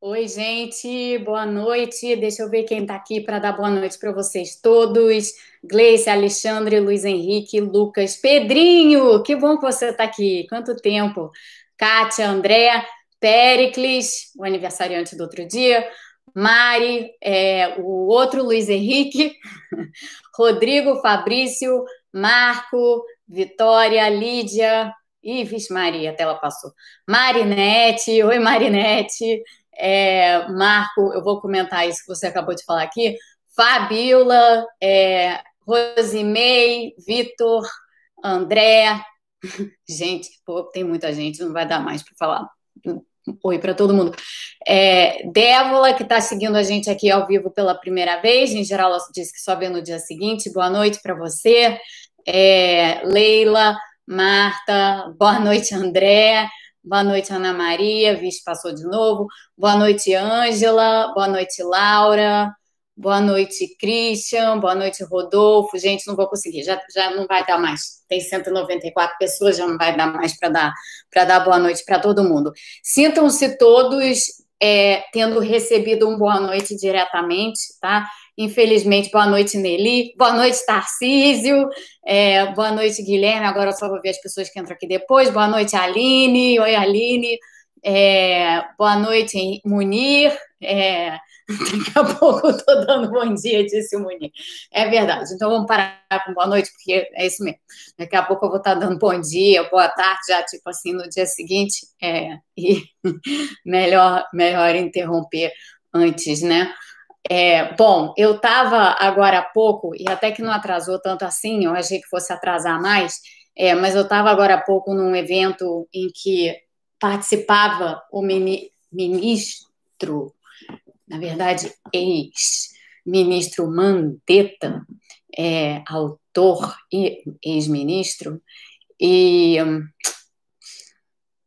Oi, gente, boa noite. Deixa eu ver quem está aqui para dar boa noite para vocês todos. Gleice, Alexandre, Luiz Henrique, Lucas, Pedrinho, que bom que você está aqui. Quanto tempo? Kátia, André, Pericles, o aniversariante do outro dia, Mari, é, o outro Luiz Henrique, Rodrigo, Fabrício, Marco, Vitória, Lídia, Ives Maria, a tela passou. Marinete, oi Marinete, é, Marco, eu vou comentar isso que você acabou de falar aqui. Fabiola, é, Rosimei, Vitor, André. Gente, pô, tem muita gente, não vai dar mais para falar. Oi para todo mundo. É, que está seguindo a gente aqui ao vivo pela primeira vez. Em geral, ela disse que só vê no dia seguinte. Boa noite para você. É, Leila, Marta, boa noite, André. Boa noite, Ana Maria. Vixe, passou de novo. Boa noite, Ângela. Boa noite, Laura. Boa noite, Christian. Boa noite, Rodolfo. Gente, não vou conseguir, já, já não vai dar mais. Tem 194 pessoas, já não vai dar mais para dar, dar boa noite para todo mundo. Sintam-se todos é, tendo recebido um boa noite diretamente, tá? Infelizmente, boa noite, Nelly. Boa noite, Tarcísio. É, boa noite, Guilherme. Agora só vou ver as pessoas que entram aqui depois. Boa noite, Aline. Oi, Aline. É, boa noite, Munir. É, daqui a pouco eu estou dando bom dia, disse o Munir. É verdade. Então vamos parar com boa noite, porque é isso mesmo. Daqui a pouco eu vou estar dando bom dia, boa tarde, já tipo assim no dia seguinte. É, e melhor, melhor interromper antes, né? É, bom, eu estava agora há pouco, e até que não atrasou tanto assim, eu achei que fosse atrasar mais, é, mas eu estava agora há pouco num evento em que participava o mini, ministro, na verdade, ex-ministro Mandetta, é, autor e ex-ministro, e hum,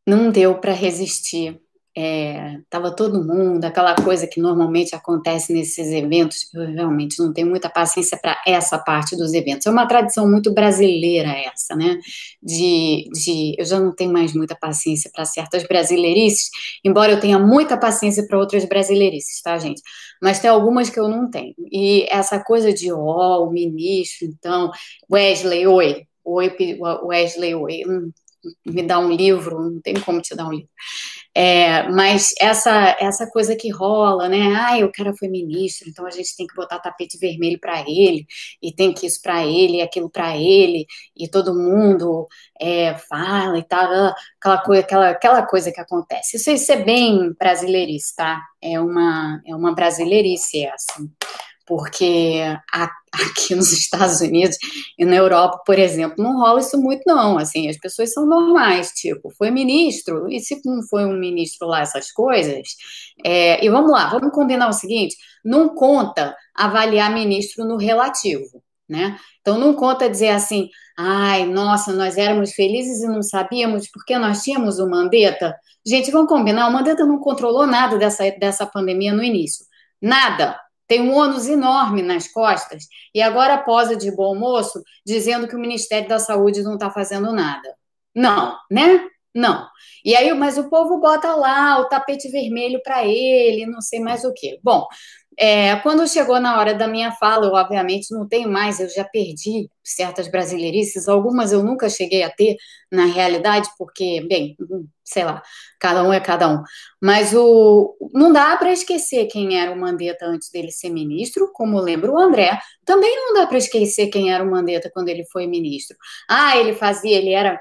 não deu para resistir estava é, todo mundo, aquela coisa que normalmente acontece nesses eventos. Eu realmente não tenho muita paciência para essa parte dos eventos. É uma tradição muito brasileira essa, né? De, de eu já não tenho mais muita paciência para certas brasileirices, embora eu tenha muita paciência para outras brasileirices, tá, gente? Mas tem algumas que eu não tenho. E essa coisa de, ó, oh, o ministro, então, Wesley, oi. Oi, Wesley, oi. Hum, me dá um livro, não tem como te dar um livro. É, mas essa essa coisa que rola, né? Ah, o cara foi ministro, então a gente tem que botar tapete vermelho para ele, e tem que isso para ele, aquilo para ele, e todo mundo é, fala e tal, ah, aquela coisa, aquela, aquela coisa que acontece. Isso, isso é bem brasileirice, tá? É uma, é uma brasileirice essa porque aqui nos Estados Unidos e na Europa, por exemplo, não rola isso muito, não. Assim, as pessoas são normais, tipo, foi ministro, e se não foi um ministro lá, essas coisas. É, e vamos lá, vamos combinar o seguinte: não conta avaliar ministro no relativo. Né? Então não conta dizer assim, ai, nossa, nós éramos felizes e não sabíamos porque nós tínhamos o Mandetta. Gente, vamos combinar, o Mandetta não controlou nada dessa, dessa pandemia no início. Nada tem um ônus enorme nas costas, e agora posa de bom moço dizendo que o Ministério da Saúde não está fazendo nada. Não, né? Não. E aí, mas o povo bota lá o tapete vermelho para ele, não sei mais o quê. Bom, é, quando chegou na hora da minha fala, eu obviamente não tenho mais, eu já perdi certas brasileirices, algumas eu nunca cheguei a ter na realidade, porque, bem, sei lá, cada um é cada um. Mas o, não dá para esquecer quem era o Mandetta antes dele ser ministro, como lembra o André, também não dá para esquecer quem era o Mandetta quando ele foi ministro. Ah, ele fazia, ele era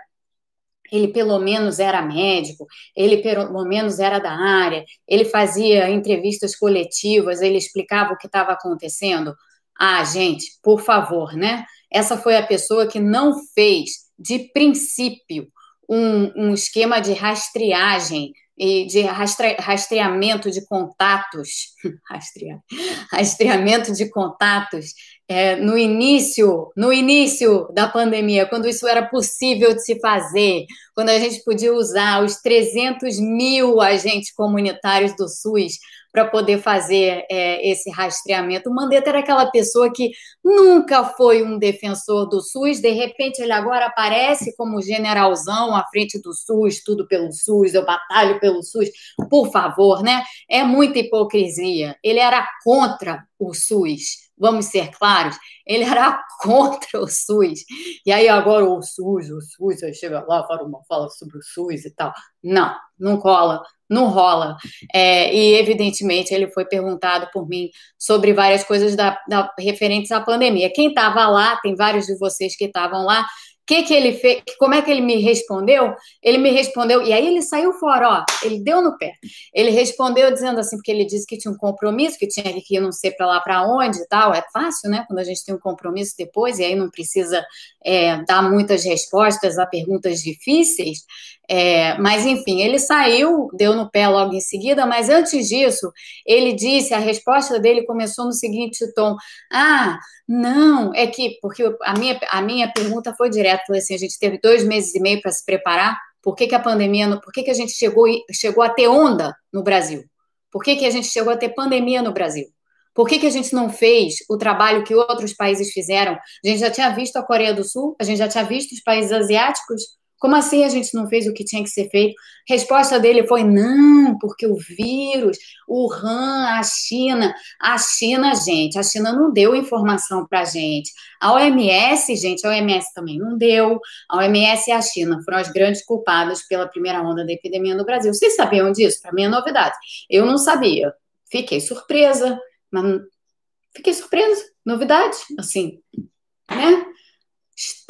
ele pelo menos era médico, ele pelo menos era da área, ele fazia entrevistas coletivas, ele explicava o que estava acontecendo. Ah, gente, por favor, né? Essa foi a pessoa que não fez, de princípio, um, um esquema de rastreagem e de rastre, rastreamento de contatos, rastreamento de contatos é, no início, no início da pandemia, quando isso era possível de se fazer, quando a gente podia usar os 300 mil agentes comunitários do SUS para poder fazer é, esse rastreamento. O Mandetta era aquela pessoa que nunca foi um defensor do SUS, de repente ele agora aparece como generalzão à frente do SUS, tudo pelo SUS, eu batalho pelo SUS. Por favor, né? É muita hipocrisia. Ele era contra o SUS vamos ser claros, ele era contra o SUS. E aí agora o SUS, o SUS, aí chega lá, fala uma fala sobre o SUS e tal. Não, não cola, não rola. É, e, evidentemente, ele foi perguntado por mim sobre várias coisas da, da referentes à pandemia. Quem estava lá, tem vários de vocês que estavam lá, que que ele fez, como é que ele me respondeu? Ele me respondeu, e aí ele saiu fora, ó, ele deu no pé. Ele respondeu dizendo assim, porque ele disse que tinha um compromisso, que tinha que ir não sei para lá para onde e tal. É fácil, né? Quando a gente tem um compromisso depois, e aí não precisa é, dar muitas respostas a perguntas difíceis. É, mas, enfim, ele saiu, deu no pé logo em seguida, mas antes disso, ele disse, a resposta dele começou no seguinte tom: Ah, não, é que, porque a minha, a minha pergunta foi direta, falei assim, a gente teve dois meses e meio para se preparar, por que, que a pandemia, por que, que a gente chegou, chegou a ter onda no Brasil? Por que, que a gente chegou a ter pandemia no Brasil? Por que, que a gente não fez o trabalho que outros países fizeram? A gente já tinha visto a Coreia do Sul, a gente já tinha visto os países asiáticos, como assim a gente não fez o que tinha que ser feito? Resposta dele foi: não, porque o vírus, o Han, a China. A China, gente, a China não deu informação para gente. A OMS, gente, a OMS também não deu. A OMS e a China foram as grandes culpadas pela primeira onda da epidemia no Brasil. Vocês sabiam disso? Para mim é novidade. Eu não sabia. Fiquei surpresa, mas fiquei surpresa. Novidade, assim, né?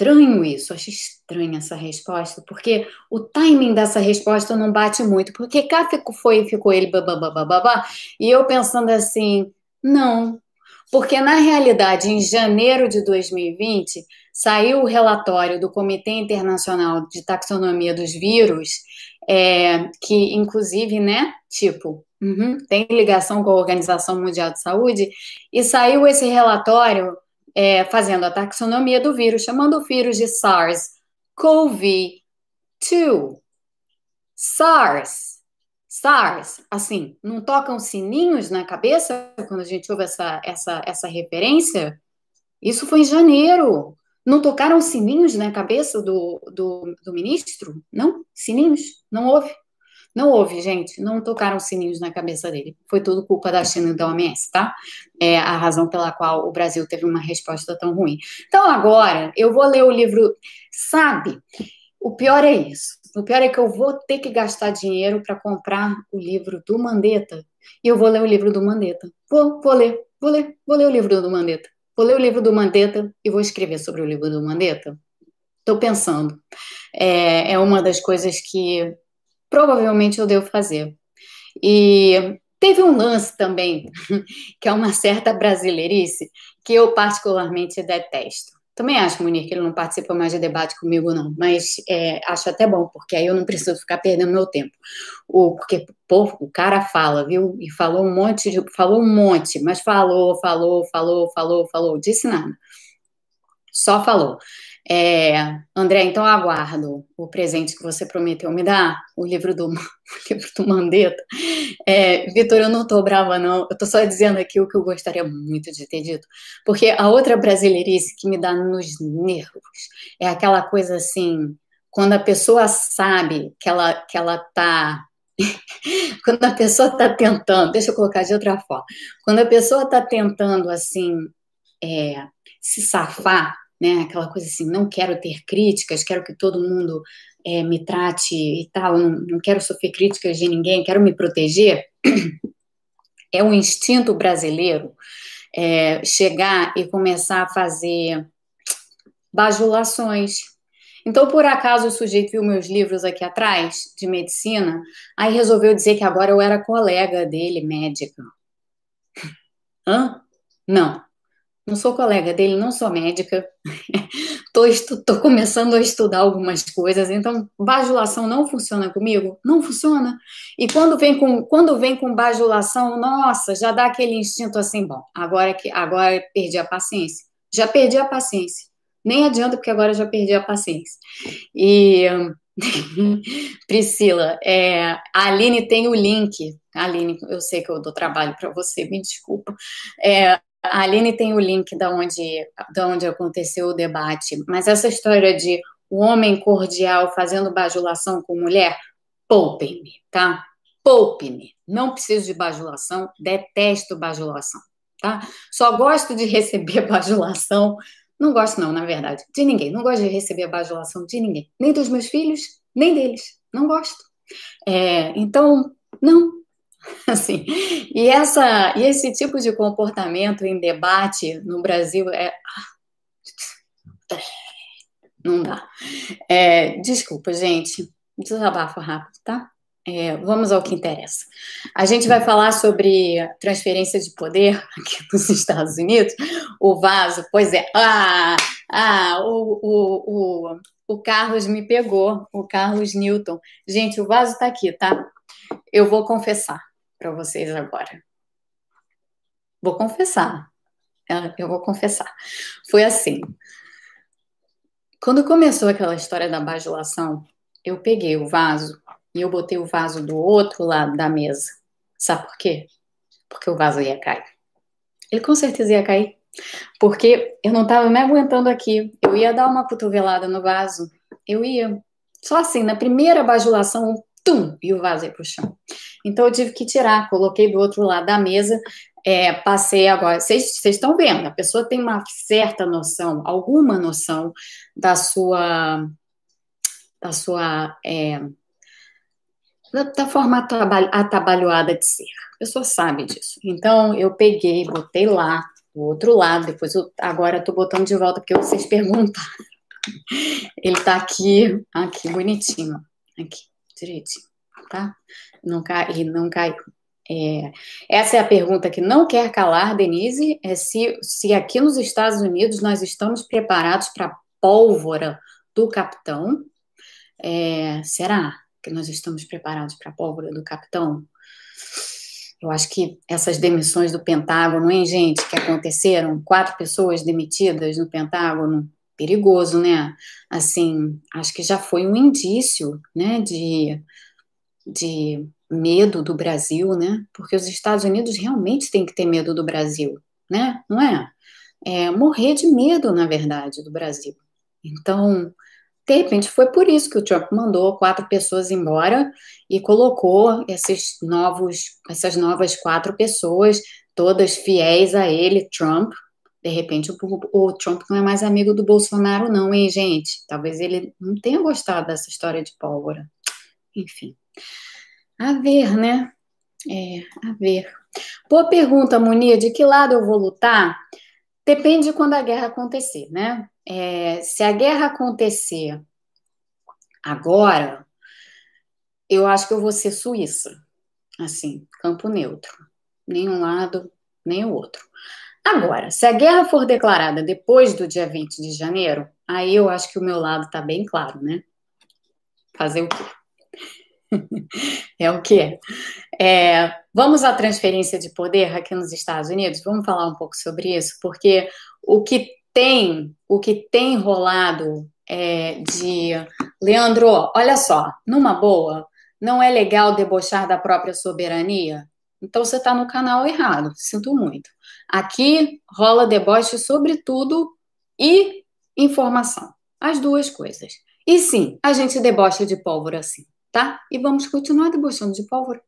Estranho isso, acho estranha essa resposta, porque o timing dessa resposta não bate muito, porque cá ficou, foi, ficou ele babá, e eu pensando assim, não, porque na realidade, em janeiro de 2020, saiu o relatório do Comitê Internacional de Taxonomia dos Vírus, é, que inclusive, né, tipo, uhum, tem ligação com a Organização Mundial de Saúde, e saiu esse relatório é, fazendo a taxonomia do vírus, chamando o vírus de SARS-CoV-2. SARS. SARS, assim, não tocam sininhos na cabeça quando a gente ouve essa, essa, essa referência? Isso foi em janeiro. Não tocaram sininhos na cabeça do, do, do ministro? Não? Sininhos? Não houve. Não houve, gente, não tocaram sininhos na cabeça dele. Foi tudo culpa da China e da OMS, tá? É a razão pela qual o Brasil teve uma resposta tão ruim. Então, agora, eu vou ler o livro. Sabe, o pior é isso. O pior é que eu vou ter que gastar dinheiro para comprar o livro do Mandetta. E eu vou ler o livro do Mandetta. Vou, vou ler, vou ler, vou ler o livro do Mandetta. Vou ler o livro do Mandetta e vou escrever sobre o livro do Mandetta. Estou pensando. É, é uma das coisas que provavelmente eu devo fazer. E teve um lance também, que é uma certa brasileirice, que eu particularmente detesto. Também acho, Munir, que ele não participa mais de debate comigo, não, mas é, acho até bom, porque aí eu não preciso ficar perdendo meu tempo. O, porque pô, o cara fala, viu? E falou um monte, de, falou um monte, mas falou, falou, falou, falou, falou, disse nada. Só falou. É, André, então aguardo o presente que você prometeu me dar, o livro do, o livro do Mandetta. É, Vitor, eu não estou brava, não. Eu estou só dizendo aqui o que eu gostaria muito de ter dito. Porque a outra brasileirice que me dá nos nervos é aquela coisa assim, quando a pessoa sabe que ela que ela está quando a pessoa está tentando, deixa eu colocar de outra forma, quando a pessoa está tentando assim é, se safar né? Aquela coisa assim, não quero ter críticas, quero que todo mundo é, me trate e tal, não, não quero sofrer críticas de ninguém, quero me proteger. É um instinto brasileiro é, chegar e começar a fazer bajulações. Então, por acaso, o sujeito viu meus livros aqui atrás, de medicina, aí resolveu dizer que agora eu era colega dele, médica. Hã? Não. Não sou colega dele, não sou médica. Estou começando a estudar algumas coisas, então bajulação não funciona comigo? Não funciona. E quando vem com, quando vem com bajulação, nossa, já dá aquele instinto assim, bom, agora que agora perdi a paciência. Já perdi a paciência. Nem adianta, porque agora já perdi a paciência. E Priscila, é, a Aline tem o link. Aline, eu sei que eu dou trabalho para você, me desculpa. É, a Aline tem o link da onde, da onde aconteceu o debate, mas essa história de o homem cordial fazendo bajulação com mulher, poupem-me, tá? Poupe-me. Não preciso de bajulação, detesto bajulação, tá? Só gosto de receber bajulação não gosto, não, na verdade, de ninguém. Não gosto de receber bajulação de ninguém. Nem dos meus filhos, nem deles. Não gosto. É, então, não. Assim, e, essa, e esse tipo de comportamento em debate no Brasil é. Não dá. É, desculpa, gente. Desabafo rápido, tá? É, vamos ao que interessa. A gente vai falar sobre transferência de poder aqui nos Estados Unidos. O vaso, pois é. Ah, ah o, o, o, o Carlos me pegou, o Carlos Newton. Gente, o vaso está aqui, tá? Eu vou confessar para vocês agora. Vou confessar. É, eu vou confessar. Foi assim. Quando começou aquela história da bajulação, eu peguei o vaso e eu botei o vaso do outro lado da mesa. Sabe por quê? Porque o vaso ia cair. Ele com certeza ia cair. Porque eu não estava me aguentando aqui. Eu ia dar uma cotovelada no vaso. Eu ia. Só assim, na primeira bajulação, tum, e o vaso ia pro chão. Então eu tive que tirar, coloquei do outro lado da mesa, é, passei agora. Vocês estão vendo, a pessoa tem uma certa noção, alguma noção da sua da sua é, da forma atabalhoada de ser. A pessoa sabe disso. Então, eu peguei, botei lá, do outro lado, depois eu, agora tô botando de volta, porque vocês perguntaram. Ele tá aqui, aqui, bonitinho, aqui, direitinho, tá? Não cai, não caiu. É, essa é a pergunta que não quer calar, Denise, é se, se aqui nos Estados Unidos nós estamos preparados para a pólvora do capitão. É, será? que nós estamos preparados para a pólvora do capitão. Eu acho que essas demissões do Pentágono, hein, gente, que aconteceram, quatro pessoas demitidas no Pentágono, perigoso, né? Assim, acho que já foi um indício, né, de, de medo do Brasil, né? Porque os Estados Unidos realmente têm que ter medo do Brasil, né? Não é? É morrer de medo, na verdade, do Brasil. Então, de repente, foi por isso que o Trump mandou quatro pessoas embora e colocou esses novos, essas novas quatro pessoas, todas fiéis a ele, Trump. De repente, o, o Trump não é mais amigo do Bolsonaro, não, hein, gente? Talvez ele não tenha gostado dessa história de pólvora. Enfim. A ver, né? É, a ver. Boa pergunta, Munir. De que lado eu vou lutar? Depende de quando a guerra acontecer, né? É, se a guerra acontecer agora, eu acho que eu vou ser Suíça. Assim, campo neutro. Nem um lado, nem o outro. Agora, se a guerra for declarada depois do dia 20 de janeiro, aí eu acho que o meu lado está bem claro, né? Fazer o quê? é o quê? É, vamos à transferência de poder aqui nos Estados Unidos? Vamos falar um pouco sobre isso, porque o que tem, o que tem rolado é, de Leandro, olha só, numa boa, não é legal debochar da própria soberania? Então você está no canal errado, sinto muito. Aqui rola deboche sobre tudo e informação, as duas coisas. E sim, a gente debocha de pólvora sim, tá? E vamos continuar debochando de pólvora.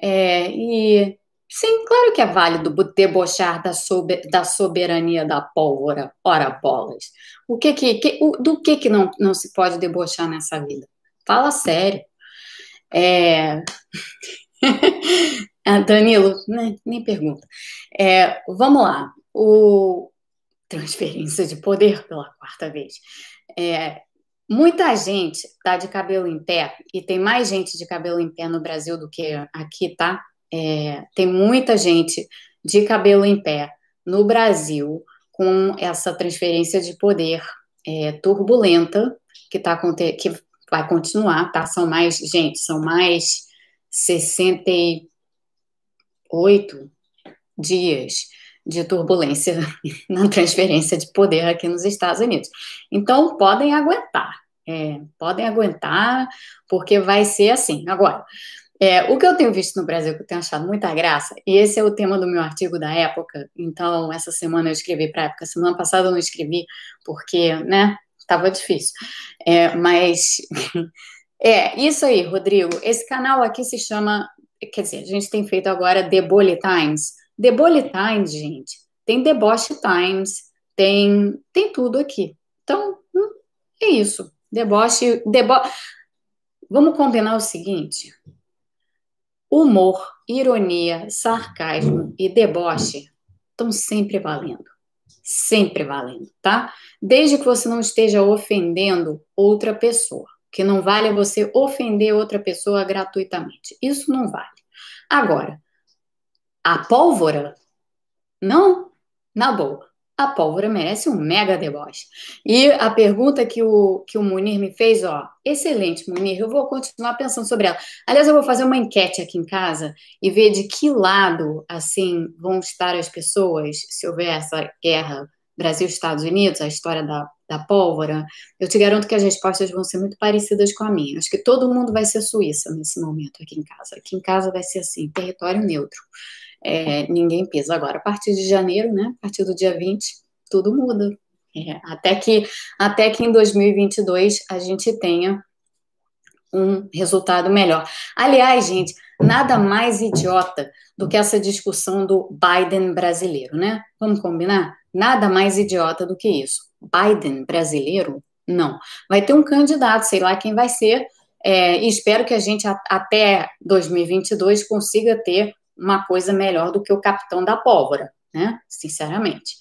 É, e Sim, claro que é válido debochar da, da soberania da pólvora, ora bolas. O que que, que o, do que que não, não se pode debochar nessa vida? Fala sério. É... Ah, Danilo, nem, pergunta. É, vamos lá. O transferência de poder pela quarta vez. É, muita gente está de cabelo em pé e tem mais gente de cabelo em pé no Brasil do que aqui, tá? É, tem muita gente de cabelo em pé no Brasil com essa transferência de poder é, turbulenta que, tá, que vai continuar, tá? São mais, gente, são mais 68 dias de turbulência na transferência de poder aqui nos Estados Unidos. Então, podem aguentar. É, podem aguentar, porque vai ser assim. Agora, é, o que eu tenho visto no Brasil, que eu tenho achado muita graça, e esse é o tema do meu artigo da época, então essa semana eu escrevi para a época, semana passada eu não escrevi, porque, né, estava difícil. É, mas, é, isso aí, Rodrigo, esse canal aqui se chama, quer dizer, a gente tem feito agora Debole Times. Debole Times, gente, tem Deboche Times, tem, tem tudo aqui. Então, hum, é isso. Deboche, deboche. Vamos combinar o seguinte: humor, ironia, sarcasmo e deboche estão sempre valendo. Sempre valendo, tá? Desde que você não esteja ofendendo outra pessoa. Que não vale você ofender outra pessoa gratuitamente. Isso não vale. Agora, a pólvora, não, na boa a pólvora merece um mega deboche. E a pergunta que o, que o Munir me fez, ó, excelente, Munir, eu vou continuar pensando sobre ela. Aliás, eu vou fazer uma enquete aqui em casa e ver de que lado, assim, vão estar as pessoas se houver essa guerra Brasil-Estados Unidos, a história da, da pólvora. Eu te garanto que as respostas vão ser muito parecidas com a minha. Acho que todo mundo vai ser Suíça nesse momento aqui em casa. Aqui em casa vai ser assim, território neutro é, ninguém pisa. Agora, a partir de janeiro, né, a partir do dia 20, tudo muda. É, até, que, até que em 2022 a gente tenha um resultado melhor. Aliás, gente, nada mais idiota do que essa discussão do Biden brasileiro, né? Vamos combinar? Nada mais idiota do que isso. Biden brasileiro? Não. Vai ter um candidato, sei lá quem vai ser, é, e espero que a gente até 2022 consiga ter uma coisa melhor do que o capitão da pólvora, né? Sinceramente.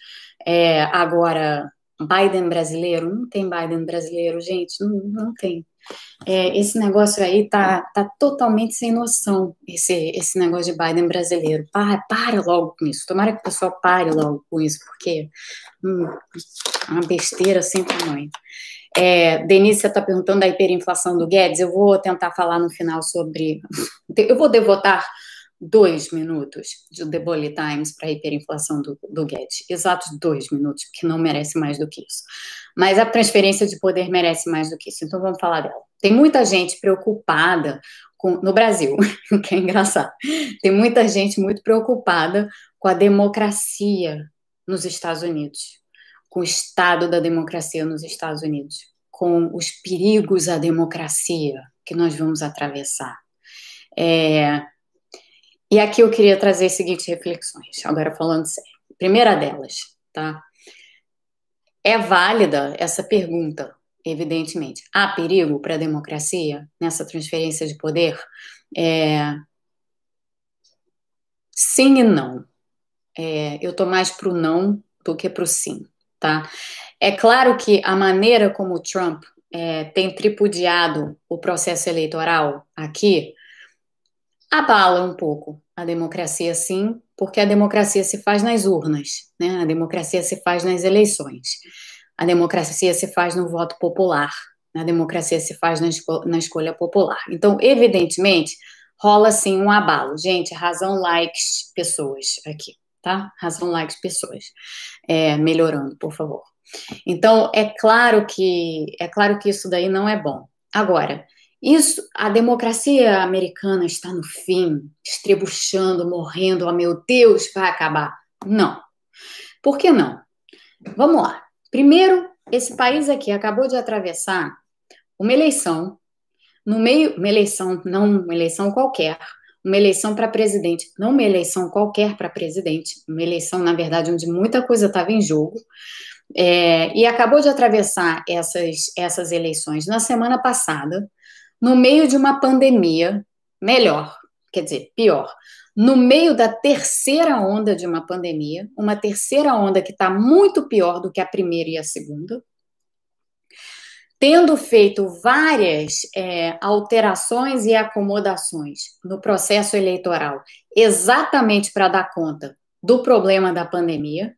É, agora, Biden brasileiro, não tem Biden brasileiro, gente, não, não tem. É, esse negócio aí tá, tá totalmente sem noção, esse, esse negócio de Biden brasileiro. Para, para logo com isso. Tomara que o pessoal pare logo com isso, porque hum, é uma besteira sem tamanho. É, Denise, você está perguntando da hiperinflação do Guedes. Eu vou tentar falar no final sobre. Eu vou devotar dois minutos de The Bully Times para a hiperinflação do, do Guedes. Exatos dois minutos, porque não merece mais do que isso. Mas a transferência de poder merece mais do que isso. Então vamos falar dela. Tem muita gente preocupada com, no Brasil, que é engraçado. Tem muita gente muito preocupada com a democracia nos Estados Unidos, com o estado da democracia nos Estados Unidos, com os perigos à democracia que nós vamos atravessar. É, e aqui eu queria trazer as seguintes reflexões, agora falando sério. Primeira delas, tá? É válida essa pergunta, evidentemente. Há perigo para a democracia nessa transferência de poder? É... Sim e não. É, eu estou mais para o não do que para o sim, tá? É claro que a maneira como o Trump é, tem tripudiado o processo eleitoral aqui abala um pouco a democracia, sim, porque a democracia se faz nas urnas, né? A democracia se faz nas eleições, a democracia se faz no voto popular, a democracia se faz na, na escolha popular. Então, evidentemente, rola sim um abalo. Gente, razão likes pessoas aqui, tá? Razão likes pessoas. É, melhorando, por favor. Então, é claro que é claro que isso daí não é bom. Agora, isso, a democracia americana está no fim, estrebuchando, morrendo, oh meu Deus, vai acabar. Não. Por que não? Vamos lá. Primeiro, esse país aqui acabou de atravessar uma eleição, no meio, uma eleição, não uma eleição qualquer, uma eleição para presidente, não uma eleição qualquer para presidente, uma eleição, na verdade, onde muita coisa estava em jogo, é, e acabou de atravessar essas, essas eleições na semana passada, no meio de uma pandemia, melhor, quer dizer, pior, no meio da terceira onda de uma pandemia, uma terceira onda que está muito pior do que a primeira e a segunda, tendo feito várias é, alterações e acomodações no processo eleitoral, exatamente para dar conta do problema da pandemia,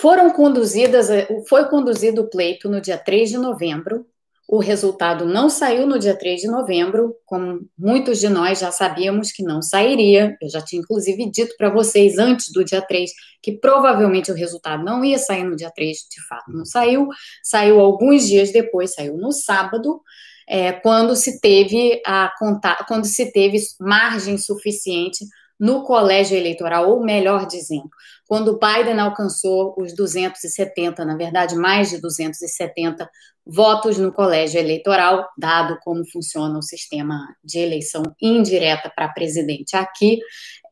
foram conduzidas, foi conduzido o pleito no dia 3 de novembro, o resultado não saiu no dia 3 de novembro, como muitos de nós já sabíamos que não sairia. Eu já tinha, inclusive, dito para vocês antes do dia 3 que provavelmente o resultado não ia sair no dia 3, de fato, não saiu. Saiu alguns dias depois, saiu no sábado, é, quando se teve a quando se teve margem suficiente no colégio eleitoral, ou melhor dizendo, quando Biden alcançou os 270, na verdade, mais de 270 votos no colégio eleitoral, dado como funciona o sistema de eleição indireta para presidente aqui.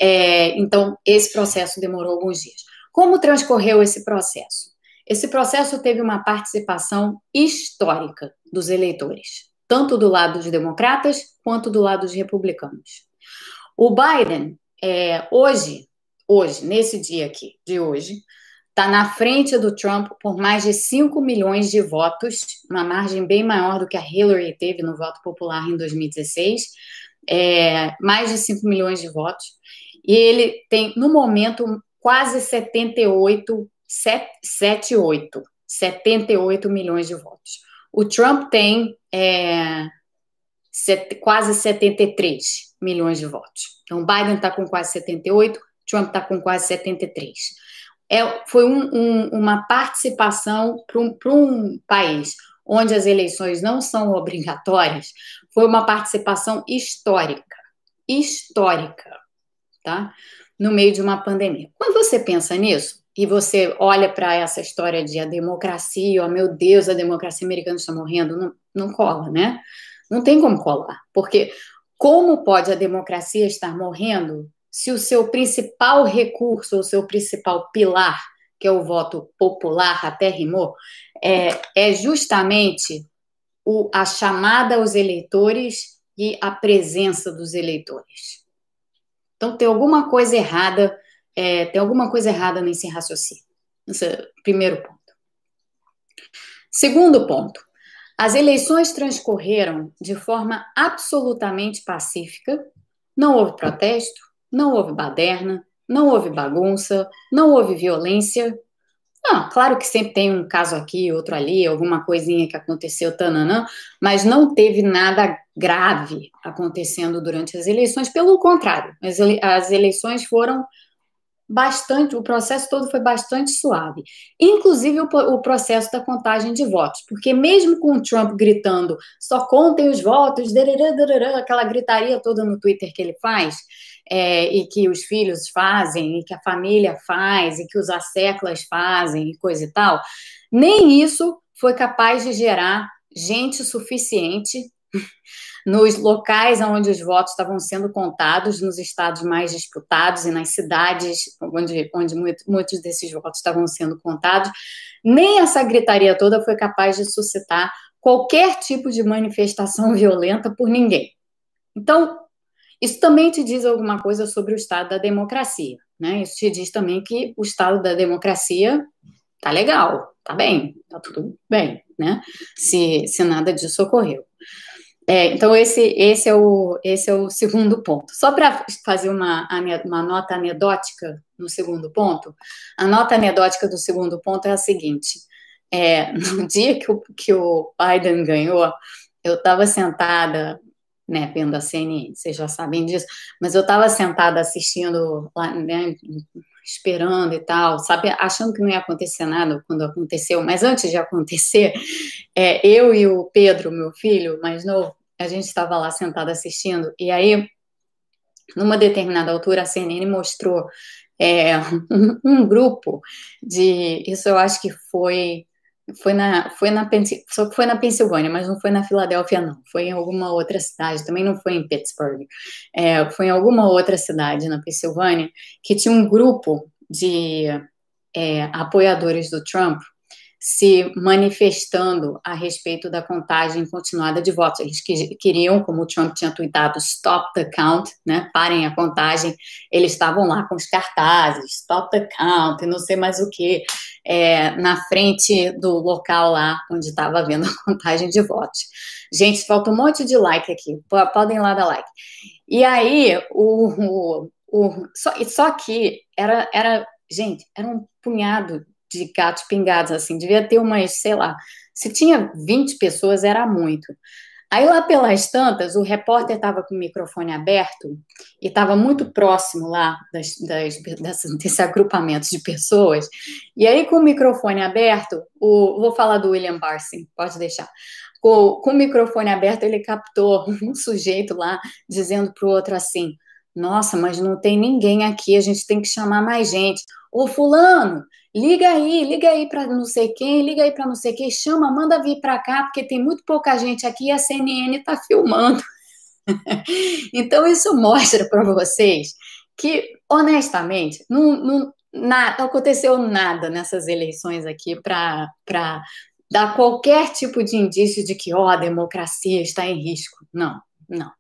É, então, esse processo demorou alguns dias. Como transcorreu esse processo? Esse processo teve uma participação histórica dos eleitores, tanto do lado dos democratas quanto do lado dos republicanos. O Biden é, hoje, hoje, nesse dia aqui, de hoje, está na frente do Trump por mais de 5 milhões de votos, uma margem bem maior do que a Hillary teve no voto popular em 2016, é, mais de 5 milhões de votos. E ele tem, no momento, quase 78, 78, 78 milhões de votos. O Trump tem é, set, quase 73 milhões de votos. Então, Biden está com quase 78, Trump está com quase 73. É, foi um, um, uma participação para um, um país onde as eleições não são obrigatórias, foi uma participação histórica, histórica, tá? No meio de uma pandemia. Quando você pensa nisso, e você olha para essa história de a democracia, oh meu Deus, a democracia americana está morrendo, não, não cola, né? Não tem como colar, porque como pode a democracia estar morrendo se o seu principal recurso, o seu principal pilar, que é o voto popular, até rimou, é, é justamente o, a chamada aos eleitores e a presença dos eleitores. Então tem alguma coisa errada, é, tem alguma coisa errada nesse raciocínio. Esse é o primeiro ponto. Segundo ponto, as eleições transcorreram de forma absolutamente pacífica, não houve protesto, não houve baderna, não houve bagunça, não houve violência. Não, claro que sempre tem um caso aqui, outro ali, alguma coisinha que aconteceu, tananã, mas não teve nada grave acontecendo durante as eleições, pelo contrário, as eleições foram bastante, o processo todo foi bastante suave. Inclusive o, o, processo da contagem de votos, porque mesmo com o Trump gritando só contem os votos, aquela gritaria toda no Twitter que ele faz, é, e que os filhos fazem, e que a família faz, e que os asseclas fazem, e coisa e tal, nem isso foi capaz de gerar gente suficiente nos locais onde os votos estavam sendo contados, nos estados mais disputados e nas cidades onde, onde muito, muitos desses votos estavam sendo contados, nem essa gritaria toda foi capaz de suscitar qualquer tipo de manifestação violenta por ninguém. Então, isso também te diz alguma coisa sobre o estado da democracia, né? Isso te diz também que o estado da democracia tá legal, tá bem, tá tudo bem, né? Se, se nada disso ocorreu. É, então, esse, esse, é o, esse é o segundo ponto. Só para fazer uma, uma nota anedótica no segundo ponto, a nota anedótica do segundo ponto é a seguinte: é, no dia que o, que o Biden ganhou, eu estava sentada, né, vendo a CNN, vocês já sabem disso, mas eu estava sentada assistindo, lá, né, esperando e tal, sabe, achando que não ia acontecer nada quando aconteceu, mas antes de acontecer, é, eu e o Pedro, meu filho mais novo, a gente estava lá sentado assistindo, e aí, numa determinada altura, a CNN mostrou é, um, um, grupo de. Isso eu acho que foi. Foi na, foi na só foi na Pensilvânia, mas não foi na Filadélfia, não. Foi em alguma outra cidade, também não foi em Pittsburgh. É, foi em alguma outra cidade na Pensilvânia que tinha um grupo de é, apoiadores do Trump se manifestando a respeito da contagem continuada de votos. Eles que, queriam, como o Trump tinha tweetado, stop the count, né? Parem a contagem. Eles estavam lá com os cartazes, stop the count, não sei mais o que, é, na frente do local lá onde estava havendo a contagem de votos. Gente, falta um monte de like aqui. Podem lá dar like. E aí, o, o, o só, só que era, era, gente, era um punhado de gatos pingados, assim, devia ter umas, sei lá, Se tinha 20 pessoas, era muito. Aí lá pelas tantas, o repórter estava com o microfone aberto e estava muito próximo lá das, das, desse, desse agrupamento de pessoas. E aí, com o microfone aberto, o, vou falar do William Barson, pode deixar. Com, com o microfone aberto, ele captou um sujeito lá dizendo para o outro assim: Nossa, mas não tem ninguém aqui, a gente tem que chamar mais gente. Ô, Fulano, liga aí, liga aí para não sei quem, liga aí para não sei quem, chama, manda vir para cá, porque tem muito pouca gente aqui e a CNN está filmando. então, isso mostra para vocês que, honestamente, não, não, não aconteceu nada nessas eleições aqui para dar qualquer tipo de indício de que, ó, a democracia está em risco. Não, não.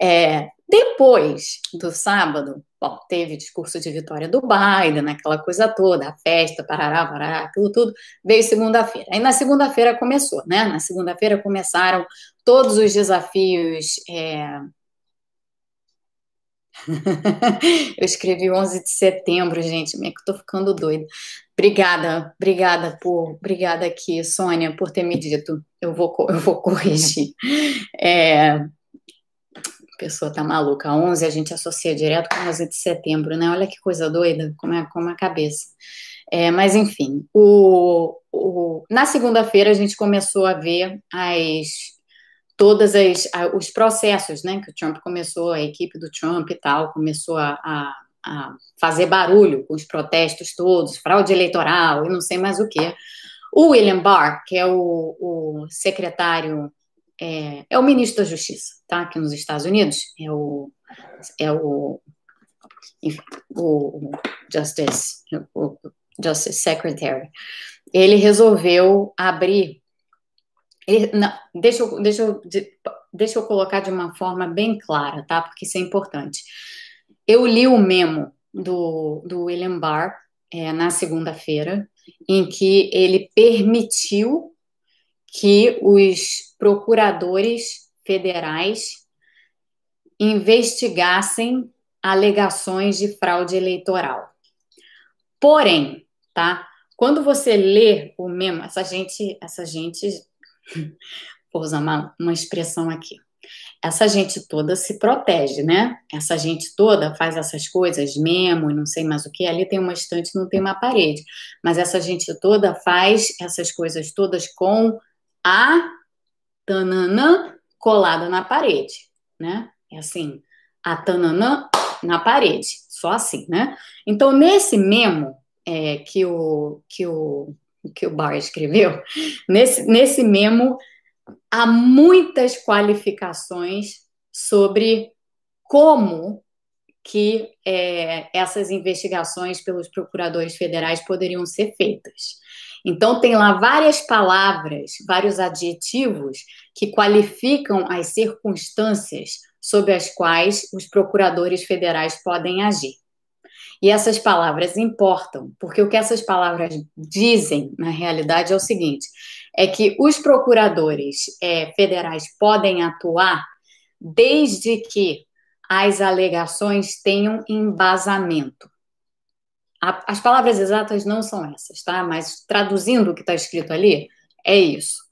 É, depois do sábado, bom, teve discurso de vitória do Biden, aquela coisa toda, a festa, parará, parará, aquilo tudo, veio segunda-feira. Aí na segunda-feira começou, né? Na segunda-feira começaram todos os desafios. É... eu escrevi 11 de setembro, gente, meio que eu tô ficando doida. Obrigada, obrigada por, obrigada aqui, Sônia, por ter me dito. Eu vou, eu vou corrigir. É, pessoa tá maluca. 11 a gente associa direto com 11 de setembro, né? Olha que coisa doida, como é, como é a cabeça. É, mas, enfim, o, o na segunda-feira a gente começou a ver as todas as os processos, né? Que o Trump começou, a equipe do Trump e tal, começou a, a, a fazer barulho com os protestos todos, fraude eleitoral e não sei mais o que. O William Barr, que é o, o secretário é, é o ministro da Justiça, tá? Aqui nos Estados Unidos, é o, é o, o Justice, o Justice Secretary. Ele resolveu abrir. Ele, não, deixa, eu, deixa, eu, deixa eu colocar de uma forma bem clara, tá? Porque isso é importante. Eu li o memo do, do William Barr é, na segunda-feira, em que ele permitiu que os procuradores federais investigassem alegações de fraude eleitoral. Porém, tá? Quando você lê o memo, essa gente, essa gente, vou usar uma, uma expressão aqui. Essa gente toda se protege, né? Essa gente toda faz essas coisas, memo não sei mais o que. Ali tem uma estante, não tem uma parede. Mas essa gente toda faz essas coisas todas com a tananã colada na parede, né? É assim, a tananã na parede, só assim, né? Então, nesse memo é, que, o, que, o, que o Barr escreveu, nesse, nesse memo há muitas qualificações sobre como que é, essas investigações pelos procuradores federais poderiam ser feitas. Então, tem lá várias palavras, vários adjetivos que qualificam as circunstâncias sob as quais os procuradores federais podem agir. E essas palavras importam, porque o que essas palavras dizem, na realidade, é o seguinte: é que os procuradores é, federais podem atuar desde que as alegações tenham embasamento. As palavras exatas não são essas, tá? Mas traduzindo o que está escrito ali, é isso.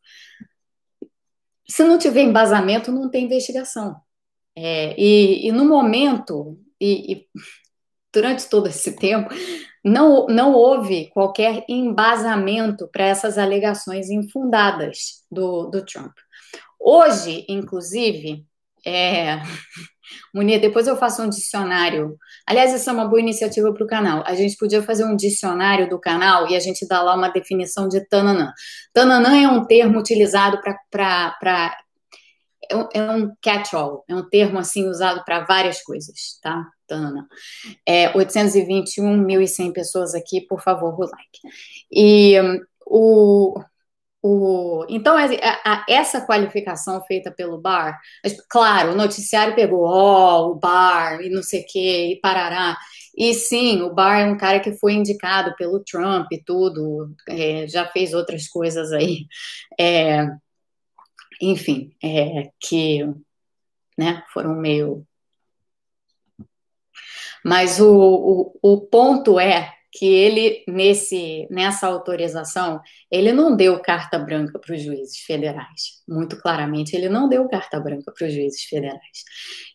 Se não tiver embasamento, não tem investigação. É, e, e, no momento, e, e, durante todo esse tempo, não, não houve qualquer embasamento para essas alegações infundadas do, do Trump. Hoje, inclusive, é, Munir, depois eu faço um dicionário. Aliás, essa é uma boa iniciativa para o canal. A gente podia fazer um dicionário do canal e a gente dá lá uma definição de tananã. Tananã é um termo utilizado para. É, é um catch-all, é um termo assim usado para várias coisas, tá? Tananã. É, 821, 1.100 pessoas aqui, por favor, o like. E um, o, o, então, a, a, essa qualificação feita pelo bar, claro, o noticiário pegou, ó, oh, o bar, e não sei o que, e parará. E sim, o Barr é um cara que foi indicado pelo Trump e tudo, é, já fez outras coisas aí. É, enfim, é, que né, foram meio. Mas o, o, o ponto é que ele, nesse, nessa autorização, ele não deu carta branca para os juízes federais. Muito claramente, ele não deu carta branca para os juízes federais.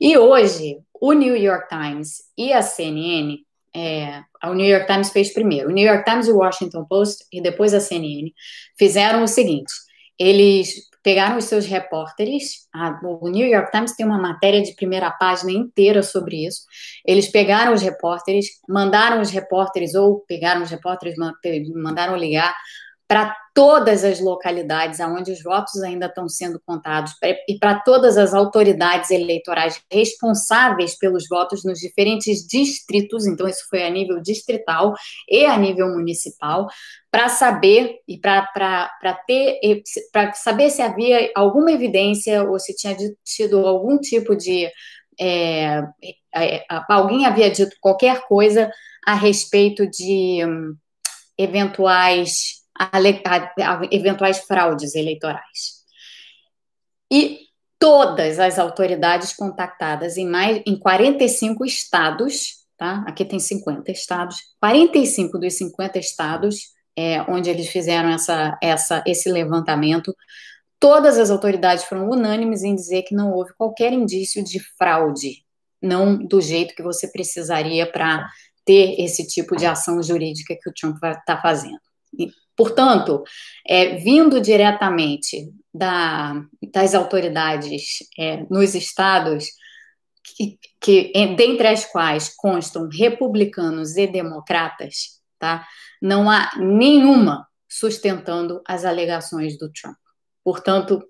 E hoje, o New York Times e a CNN, é, o New York Times fez primeiro, o New York Times e o Washington Post, e depois a CNN, fizeram o seguinte: eles pegaram os seus repórteres, a, o New York Times tem uma matéria de primeira página inteira sobre isso. Eles pegaram os repórteres, mandaram os repórteres, ou pegaram os repórteres, mandaram ligar para todas as localidades onde os votos ainda estão sendo contados e para todas as autoridades eleitorais responsáveis pelos votos nos diferentes distritos, então isso foi a nível distrital e a nível municipal, para saber e para ter para saber se havia alguma evidência ou se tinha tido algum tipo de é, é, alguém havia dito qualquer coisa a respeito de hum, eventuais a, a, eventuais fraudes eleitorais. E todas as autoridades contactadas em mais em 45 estados, tá? Aqui tem 50 estados, 45 dos 50 estados é, onde eles fizeram essa, essa, esse levantamento, todas as autoridades foram unânimes em dizer que não houve qualquer indício de fraude, não do jeito que você precisaria para ter esse tipo de ação jurídica que o Trump está fazendo. Portanto, é, vindo diretamente da, das autoridades é, nos estados, que, que, dentre as quais constam republicanos e democratas, tá? não há nenhuma sustentando as alegações do Trump. Portanto,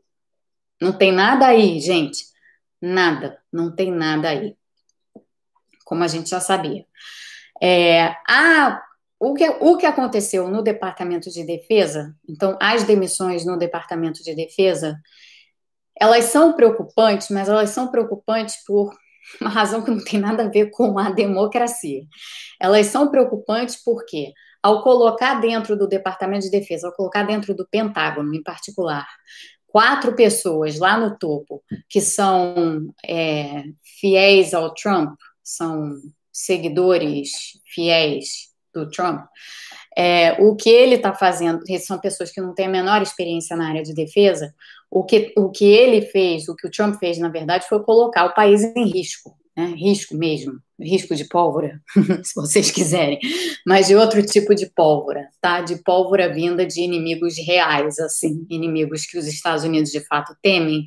não tem nada aí, gente. Nada, não tem nada aí. Como a gente já sabia. É, a o que, o que aconteceu no Departamento de Defesa, então, as demissões no Departamento de Defesa, elas são preocupantes, mas elas são preocupantes por uma razão que não tem nada a ver com a democracia. Elas são preocupantes porque, ao colocar dentro do Departamento de Defesa, ao colocar dentro do Pentágono, em particular, quatro pessoas lá no topo que são é, fiéis ao Trump, são seguidores fiéis do Trump, é, o que ele está fazendo, são pessoas que não têm a menor experiência na área de defesa, o que, o que ele fez, o que o Trump fez, na verdade, foi colocar o país em risco né? risco mesmo, risco de pólvora, se vocês quiserem, mas de outro tipo de pólvora, tá? De pólvora vinda de inimigos reais, assim, inimigos que os Estados Unidos de fato temem,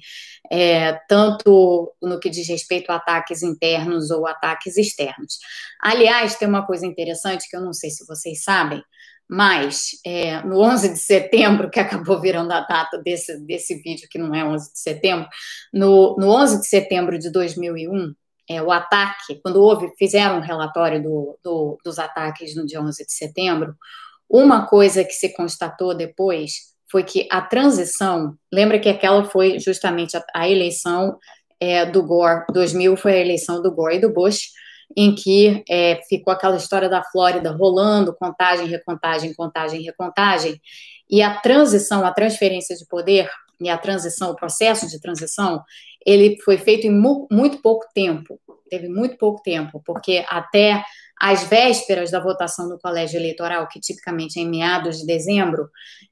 é, tanto no que diz respeito a ataques internos ou ataques externos. Aliás, tem uma coisa interessante que eu não sei se vocês sabem, mas é, no 11 de setembro, que acabou virando a data desse, desse vídeo, que não é 11 de setembro, no, no 11 de setembro de 2001, é, o ataque, quando houve, fizeram um relatório do, do, dos ataques no dia 11 de setembro, uma coisa que se constatou depois foi que a transição, lembra que aquela foi justamente a, a eleição é, do Gore, 2000 foi a eleição do Gore e do Bush, em que é, ficou aquela história da Flórida rolando, contagem, recontagem, contagem, recontagem, e a transição, a transferência de poder e a transição, o processo de transição, ele foi feito em mu muito pouco tempo, teve muito pouco tempo, porque até as vésperas da votação no colégio eleitoral, que tipicamente é em meados de dezembro,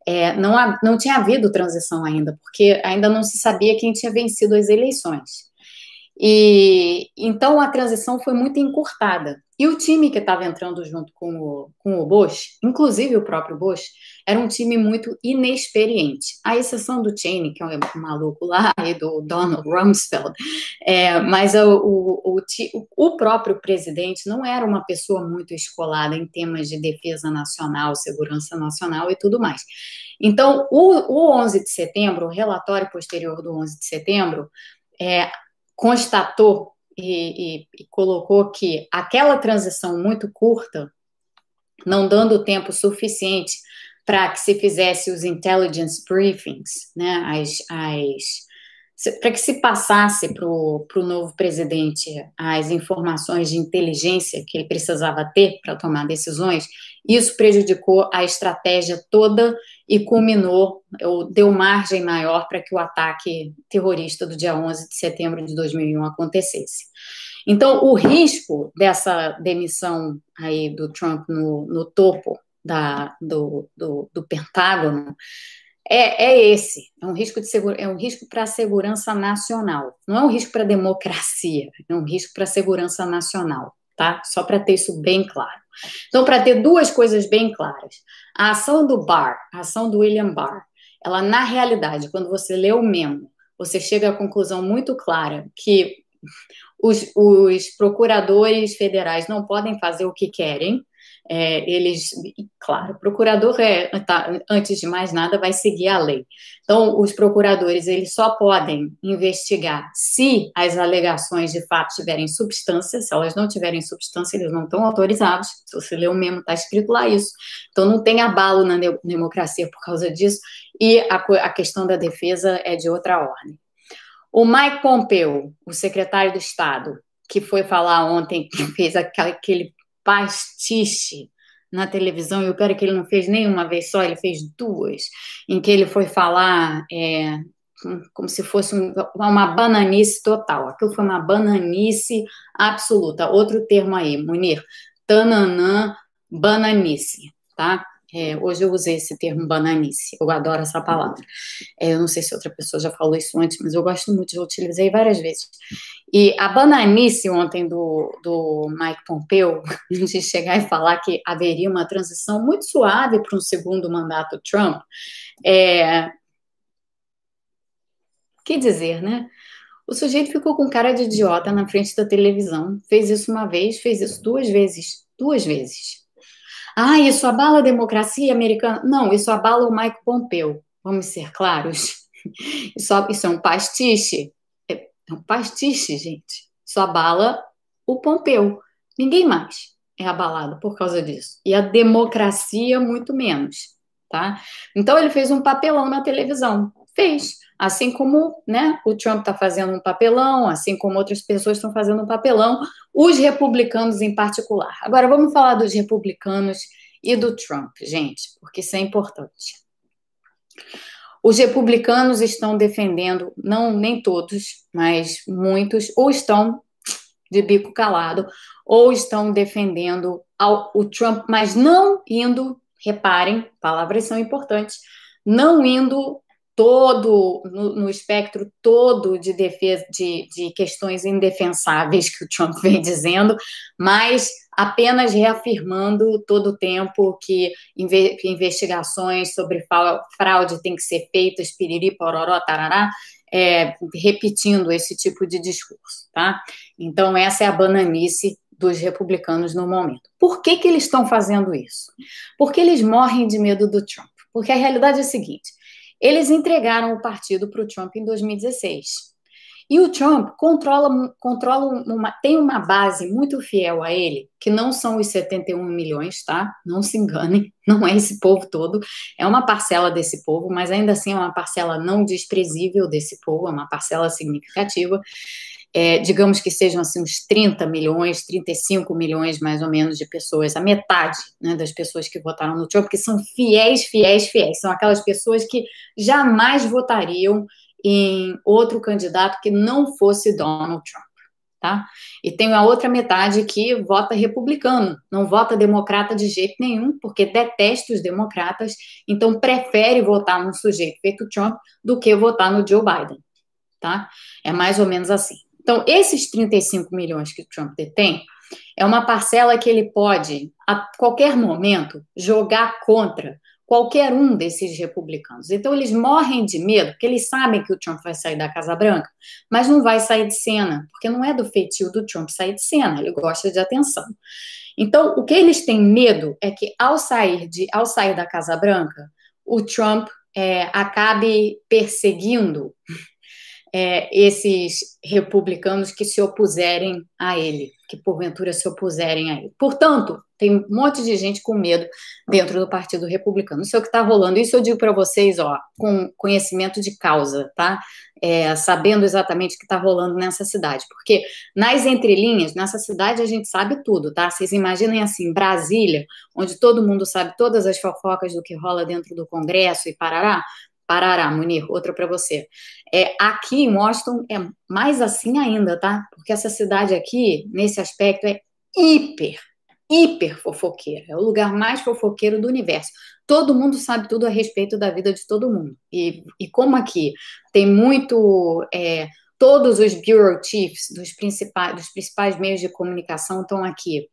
é, não, ha, não tinha havido transição ainda, porque ainda não se sabia quem tinha vencido as eleições. E então a transição foi muito encurtada. E o time que estava entrando junto com o, com o Bush, inclusive o próprio Bush, era um time muito inexperiente. A exceção do Cheney, que é um maluco lá, e do Donald Rumsfeld. É, mas o, o, o, o próprio presidente não era uma pessoa muito escolada em temas de defesa nacional, segurança nacional e tudo mais. Então, o, o 11 de setembro, o relatório posterior do 11 de setembro, é, constatou e, e, e colocou que aquela transição muito curta, não dando tempo suficiente para que se fizesse os intelligence briefings, né, as, as para que se passasse para o novo presidente as informações de inteligência que ele precisava ter para tomar decisões, isso prejudicou a estratégia toda e culminou, ou deu margem maior para que o ataque terrorista do dia 11 de setembro de 2001 acontecesse. Então, o risco dessa demissão aí do Trump no, no topo da, do, do, do Pentágono é, é, esse, é um risco de é um risco para a segurança nacional. Não é um risco para a democracia, é um risco para a segurança nacional, tá? Só para ter isso bem claro. Então, para ter duas coisas bem claras, a ação do Barr, a ação do William Barr, ela na realidade, quando você lê o memo, você chega à conclusão muito clara que os, os procuradores federais não podem fazer o que querem, é, eles, claro, procurador é, tá, antes de mais nada, vai seguir a lei. Então, os procuradores, eles só podem investigar se as alegações de fato tiverem substância, se elas não tiverem substância, eles não estão autorizados. Se você ler o mesmo, está escrito lá isso. Então, não tem abalo na democracia por causa disso, e a, a questão da defesa é de outra ordem. O Mike Pompeo, o secretário do Estado, que foi falar ontem, que fez aquele pastiche na televisão, e o é que ele não fez nenhuma vez só, ele fez duas, em que ele foi falar é, como se fosse um, uma bananice total. Aquilo foi uma bananice absoluta. Outro termo aí, Munir, tananã bananice, tá? É, hoje eu usei esse termo bananice, eu adoro essa palavra. É, eu não sei se outra pessoa já falou isso antes, mas eu gosto muito, já utilizei várias vezes. E a bananice ontem do, do Mike Pompeo, de chegar e falar que haveria uma transição muito suave para um segundo mandato Trump, é... que dizer, né? O sujeito ficou com cara de idiota na frente da televisão, fez isso uma vez, fez isso duas vezes, duas vezes. Ah, isso abala a democracia americana? Não, isso abala o Mike Pompeo. Vamos ser claros. Isso, isso é um pastiche. É, é um pastiche, gente. Isso abala o Pompeu. Ninguém mais é abalado por causa disso. E a democracia, muito menos. Tá? Então, ele fez um papelão na televisão. Fez. Assim como né, o Trump está fazendo um papelão, assim como outras pessoas estão fazendo um papelão, os republicanos em particular. Agora vamos falar dos republicanos e do Trump, gente, porque isso é importante. Os republicanos estão defendendo, não nem todos, mas muitos, ou estão de bico calado, ou estão defendendo ao, o Trump, mas não indo, reparem, palavras são importantes, não indo todo, no, no, espectro todo de defesa de, de questões indefensáveis que o Trump vem dizendo, mas apenas reafirmando todo o tempo que, investigações sobre fraude têm que ser feitas, piriri, pororó, tarará, é, repetindo esse tipo de discurso, tá? Então, essa é a bananice dos republicanos no momento. Por que, que eles estão fazendo isso? Porque eles morrem de medo do Trump. Porque a realidade é a seguinte: eles entregaram o partido para o Trump em 2016. E o Trump controla, controla uma, tem uma base muito fiel a ele, que não são os 71 milhões, tá? Não se enganem, não é esse povo todo, é uma parcela desse povo, mas ainda assim é uma parcela não desprezível desse povo, é uma parcela significativa é, digamos que sejam assim uns 30 milhões, 35 milhões mais ou menos de pessoas, a metade né, das pessoas que votaram no Trump, que são fiéis, fiéis, fiéis, são aquelas pessoas que jamais votariam em outro candidato que não fosse Donald Trump. Tá? E tem a outra metade que vota republicano, não vota democrata de jeito nenhum, porque detesta os democratas, então prefere votar num sujeito feito Trump do que votar no Joe Biden, tá? É mais ou menos assim. Então, esses 35 milhões que Trump detém é uma parcela que ele pode, a qualquer momento, jogar contra qualquer um desses republicanos. Então, eles morrem de medo, porque eles sabem que o Trump vai sair da Casa Branca, mas não vai sair de cena, porque não é do feitio do Trump sair de cena, ele gosta de atenção. Então, o que eles têm medo é que, ao sair, de, ao sair da Casa Branca, o Trump é, acabe perseguindo é, esses republicanos que se opuserem a ele, que porventura se opuserem a ele. Portanto, tem um monte de gente com medo dentro do Partido Republicano. Isso é o que está rolando. Isso eu digo para vocês, ó, com conhecimento de causa, tá? É, sabendo exatamente o que está rolando nessa cidade. Porque nas entrelinhas, nessa cidade a gente sabe tudo, tá? Vocês imaginem assim, Brasília, onde todo mundo sabe todas as fofocas do que rola dentro do Congresso e parará Parará, Munir, outra para você. É, aqui em Washington é mais assim ainda, tá? Porque essa cidade aqui, nesse aspecto, é hiper, hiper fofoqueira. É o lugar mais fofoqueiro do universo. Todo mundo sabe tudo a respeito da vida de todo mundo. E, e como aqui tem muito. É, todos os bureau chiefs dos principais, dos principais meios de comunicação estão aqui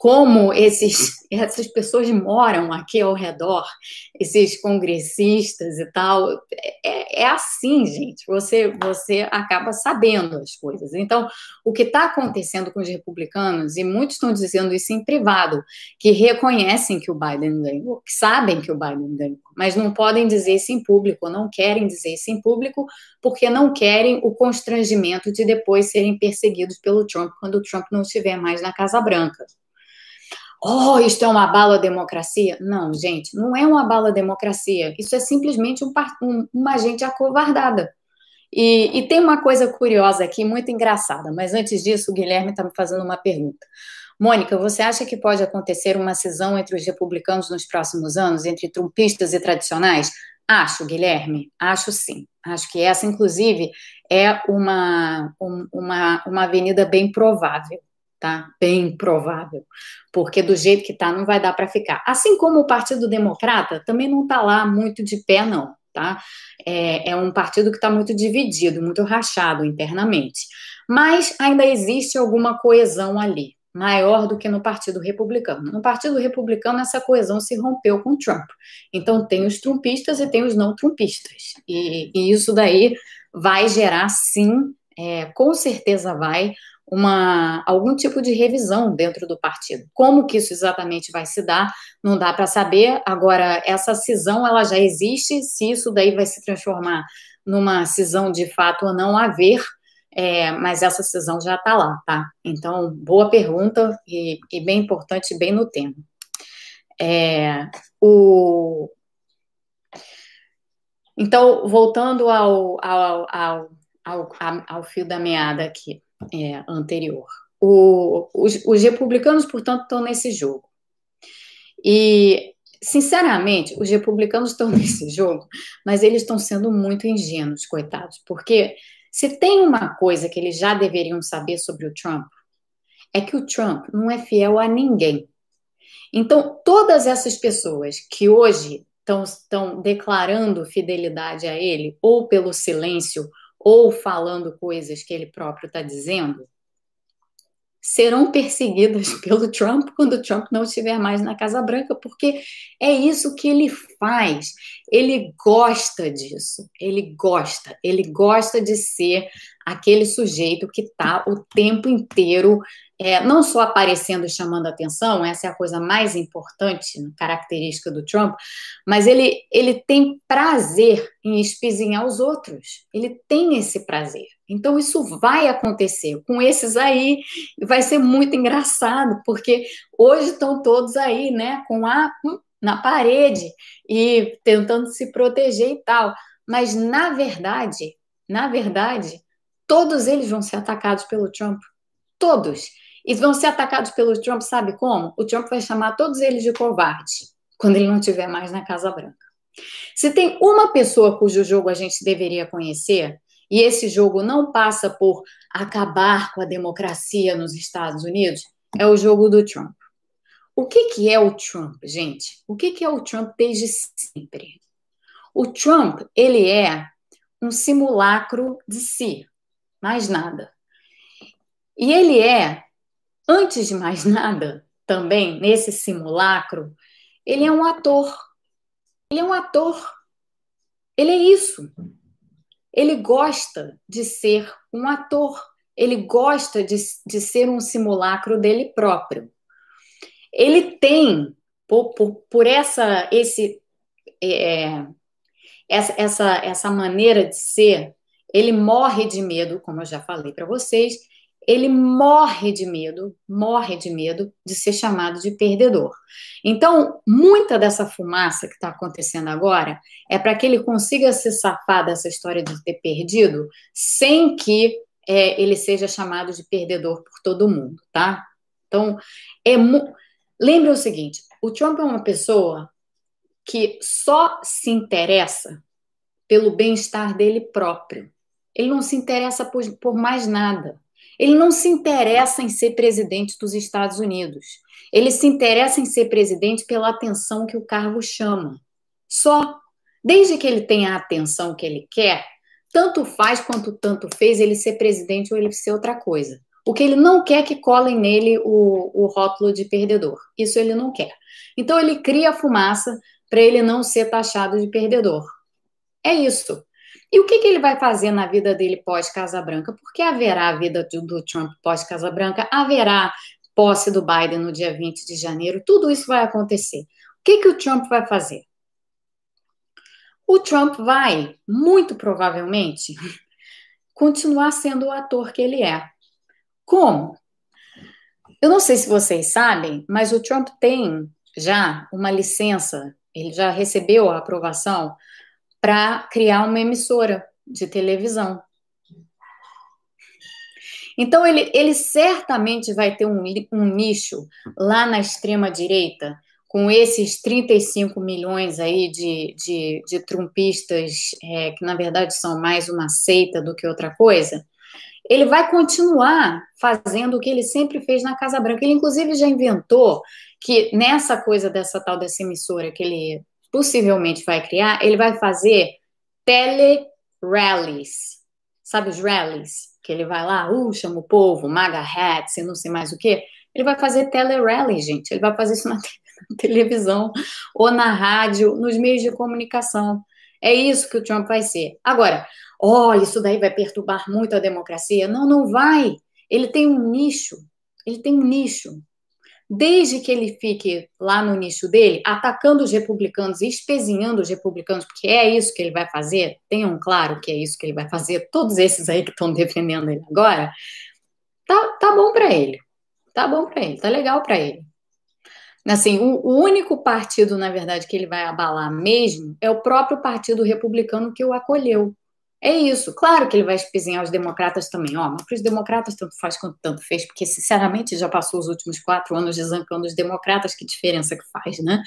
como esses, essas pessoas moram aqui ao redor, esses congressistas e tal. É, é assim, gente. Você, você acaba sabendo as coisas. Então, o que está acontecendo com os republicanos, e muitos estão dizendo isso em privado, que reconhecem que o Biden ganhou, que sabem que o Biden ganhou, mas não podem dizer isso em público, não querem dizer isso em público, porque não querem o constrangimento de depois serem perseguidos pelo Trump quando o Trump não estiver mais na Casa Branca oh, isto é uma bala democracia. Não, gente, não é uma bala democracia. Isso é simplesmente um, um, uma gente acovardada. E, e, tem uma coisa curiosa aqui, muito engraçada, mas antes disso, o Guilherme está me fazendo uma pergunta. Mônica, você acha que pode acontecer uma cisão entre os republicanos nos próximos anos, entre trumpistas e tradicionais? Acho, Guilherme, acho sim. Acho que essa, inclusive, é uma, uma, uma avenida bem provável tá? Bem provável, porque do jeito que tá não vai dar para ficar. Assim como o Partido Democrata também não tá lá muito de pé, não, tá? É, é um partido que está muito dividido, muito rachado internamente, mas ainda existe alguma coesão ali, maior do que no Partido Republicano. No Partido Republicano, essa coesão se rompeu com Trump. Então, tem os trumpistas e tem os não trumpistas. E, e isso daí vai gerar, sim, é, com certeza vai, uma, algum tipo de revisão dentro do partido. Como que isso exatamente vai se dar, não dá para saber. Agora, essa cisão, ela já existe, se isso daí vai se transformar numa cisão de fato ou não, a ver, é, mas essa cisão já está lá, tá? Então, boa pergunta e, e bem importante, bem no tema. É, o... Então, voltando ao, ao, ao, ao, ao fio da meada aqui é, anterior. O, os, os republicanos, portanto, estão nesse jogo. E, sinceramente, os republicanos estão nesse jogo, mas eles estão sendo muito ingênuos, coitados, porque se tem uma coisa que eles já deveriam saber sobre o Trump, é que o Trump não é fiel a ninguém. Então, todas essas pessoas que hoje estão, declarando fidelidade a ele, ou pelo silêncio, ou falando coisas que ele próprio está dizendo, serão perseguidas pelo Trump quando o Trump não estiver mais na Casa Branca, porque é isso que ele faz. Ele gosta disso. Ele gosta. Ele gosta de ser aquele sujeito que está o tempo inteiro é, não só aparecendo e chamando atenção, essa é a coisa mais importante, característica do Trump, mas ele, ele tem prazer em espizinhar os outros. Ele tem esse prazer. Então, isso vai acontecer com esses aí, vai ser muito engraçado, porque hoje estão todos aí, né, com a hum, na parede e tentando se proteger e tal. Mas, na verdade, na verdade, todos eles vão ser atacados pelo Trump. Todos. E vão ser atacados pelo Trump, sabe como? O Trump vai chamar todos eles de covarde quando ele não estiver mais na Casa Branca. Se tem uma pessoa cujo jogo a gente deveria conhecer, e esse jogo não passa por acabar com a democracia nos Estados Unidos, é o jogo do Trump. O que, que é o Trump, gente? O que, que é o Trump desde sempre? O Trump, ele é um simulacro de si, mais nada. E ele é Antes de mais nada, também, nesse simulacro, ele é um ator. Ele é um ator. Ele é isso. Ele gosta de ser um ator. Ele gosta de, de ser um simulacro dele próprio. Ele tem, por, por, por essa, esse, é, essa, essa, essa maneira de ser, ele morre de medo, como eu já falei para vocês, ele morre de medo, morre de medo de ser chamado de perdedor. Então, muita dessa fumaça que está acontecendo agora é para que ele consiga se safar dessa história de ter perdido, sem que é, ele seja chamado de perdedor por todo mundo, tá? Então, é lembre o seguinte: o Trump é uma pessoa que só se interessa pelo bem-estar dele próprio. Ele não se interessa por, por mais nada. Ele não se interessa em ser presidente dos Estados Unidos. Ele se interessa em ser presidente pela atenção que o cargo chama. Só. Desde que ele tenha a atenção que ele quer, tanto faz quanto tanto fez ele ser presidente ou ele ser outra coisa. O que ele não quer é que colem nele o, o rótulo de perdedor. Isso ele não quer. Então ele cria a fumaça para ele não ser taxado de perdedor. É isso. E o que, que ele vai fazer na vida dele pós-Casa Branca? Porque haverá a vida do, do Trump pós-Casa Branca, haverá posse do Biden no dia 20 de janeiro, tudo isso vai acontecer. O que, que o Trump vai fazer? O Trump vai, muito provavelmente, continuar sendo o ator que ele é. Como? Eu não sei se vocês sabem, mas o Trump tem já uma licença, ele já recebeu a aprovação para criar uma emissora de televisão. Então, ele, ele certamente vai ter um, um nicho lá na extrema-direita, com esses 35 milhões aí de, de, de trumpistas, é, que na verdade são mais uma seita do que outra coisa, ele vai continuar fazendo o que ele sempre fez na Casa Branca. Ele, inclusive, já inventou que nessa coisa dessa tal dessa emissora que ele possivelmente vai criar, ele vai fazer tele-rallies. Sabe os rallies? Que ele vai lá, uh, chama o povo, maga hats e não sei mais o quê. Ele vai fazer tele-rally, gente. Ele vai fazer isso na, na televisão ou na rádio, nos meios de comunicação. É isso que o Trump vai ser. Agora, olha, isso daí vai perturbar muito a democracia. Não, não vai. Ele tem um nicho. Ele tem um nicho desde que ele fique lá no nicho dele, atacando os republicanos e espezinhando os republicanos, porque é isso que ele vai fazer, tenham claro que é isso que ele vai fazer, todos esses aí que estão defendendo ele agora, tá, tá bom para ele, tá bom para ele, tá legal para ele. Assim, o, o único partido, na verdade, que ele vai abalar mesmo é o próprio partido republicano que o acolheu. É isso. Claro que ele vai espezinhar os democratas também. Ó, mas para os democratas tanto faz quanto tanto fez, porque, sinceramente, já passou os últimos quatro anos desancando os democratas, que diferença que faz, né?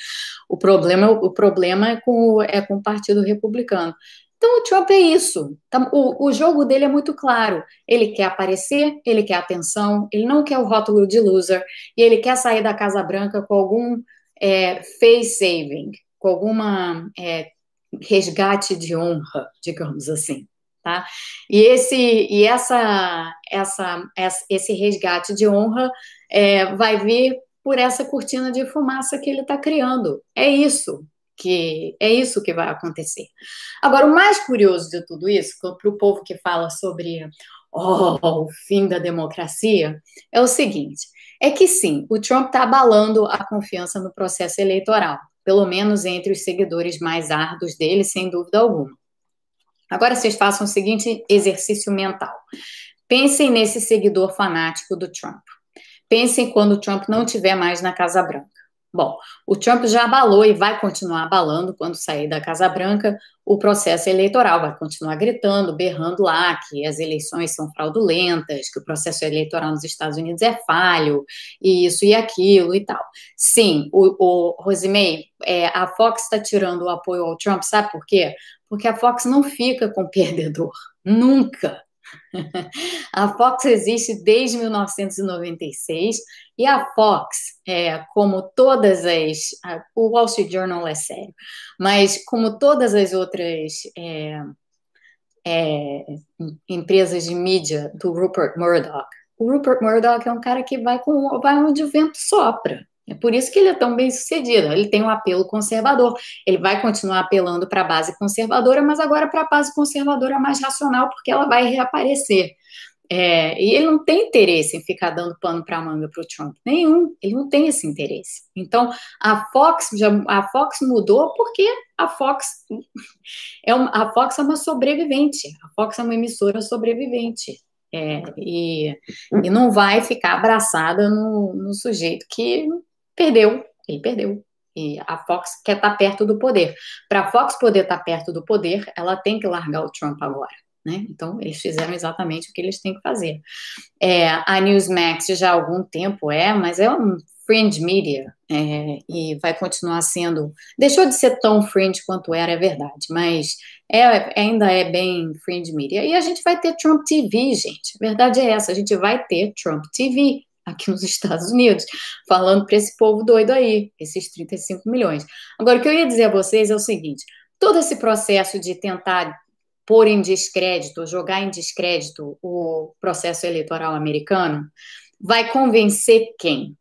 O problema, o problema é, com, é com o Partido Republicano. Então, o Trump é isso. Tá, o, o jogo dele é muito claro. Ele quer aparecer, ele quer atenção, ele não quer o rótulo de loser, e ele quer sair da Casa Branca com algum é, face saving, com alguma é, resgate de honra, digamos assim, tá? E esse e essa essa, esse resgate de honra é, vai vir por essa cortina de fumaça que ele está criando. É isso que é isso que vai acontecer. Agora, o mais curioso de tudo isso, para o povo que fala sobre oh, o fim da democracia, é o seguinte: é que sim, o Trump está abalando a confiança no processo eleitoral pelo menos entre os seguidores mais árduos dele, sem dúvida alguma. Agora vocês façam o seguinte exercício mental. Pensem nesse seguidor fanático do Trump. Pensem quando o Trump não estiver mais na Casa Branca. Bom, o Trump já abalou e vai continuar abalando quando sair da Casa Branca o processo eleitoral, vai continuar gritando, berrando lá que as eleições são fraudulentas, que o processo eleitoral nos Estados Unidos é falho, e isso e aquilo e tal. Sim, o, o Rosimei, é, a Fox está tirando o apoio ao Trump, sabe por quê? Porque a Fox não fica com perdedor, nunca. A Fox existe desde 1996 e a Fox, é, como todas as. A, o Wall Street Journal é sério, mas como todas as outras é, é, empresas de mídia do Rupert Murdoch, o Rupert Murdoch é um cara que vai, com, vai onde o vento sopra. É por isso que ele é tão bem sucedido. Ele tem um apelo conservador. Ele vai continuar apelando para a base conservadora, mas agora para a base conservadora mais racional, porque ela vai reaparecer. É, e ele não tem interesse em ficar dando pano para a manga para o Trump. Nenhum. Ele não tem esse interesse. Então, a Fox, já, a Fox mudou porque a Fox é uma, a Fox é uma sobrevivente. A Fox é uma emissora sobrevivente. É, e, e não vai ficar abraçada no, no sujeito que perdeu, ele perdeu. E a Fox quer estar tá perto do poder. Para a Fox poder estar tá perto do poder, ela tem que largar o Trump agora. Né? Então, eles fizeram exatamente o que eles têm que fazer. É, a Newsmax já há algum tempo é, mas é um fringe media, é, e vai continuar sendo. Deixou de ser tão fringe quanto era, é verdade, mas é, ainda é bem fringe media. E a gente vai ter Trump TV, gente. A verdade é essa: a gente vai ter Trump TV aqui nos Estados Unidos, falando para esse povo doido aí, esses 35 milhões. Agora, o que eu ia dizer a vocês é o seguinte: todo esse processo de tentar pôr em descrédito, jogar em descrédito o processo eleitoral americano, vai convencer quem?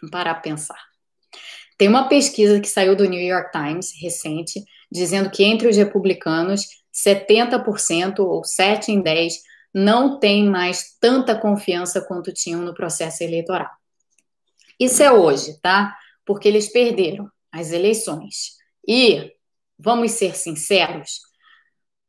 Vamos parar para pensar. Tem uma pesquisa que saiu do New York Times recente, dizendo que entre os republicanos, 70% ou 7 em 10 não tem mais tanta confiança quanto tinham no processo eleitoral. Isso é hoje, tá? Porque eles perderam as eleições. E, vamos ser sinceros,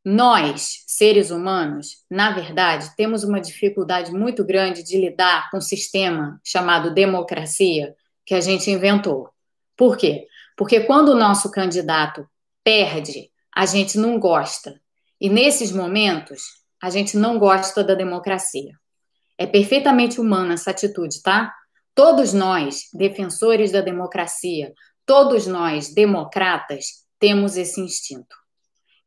nós, seres humanos, na verdade, temos uma dificuldade muito grande de lidar com um sistema chamado democracia que a gente inventou. Por quê? Porque quando o nosso candidato perde, a gente não gosta. E nesses momentos, a gente não gosta da democracia. É perfeitamente humana essa atitude, tá? Todos nós, defensores da democracia, todos nós, democratas, temos esse instinto.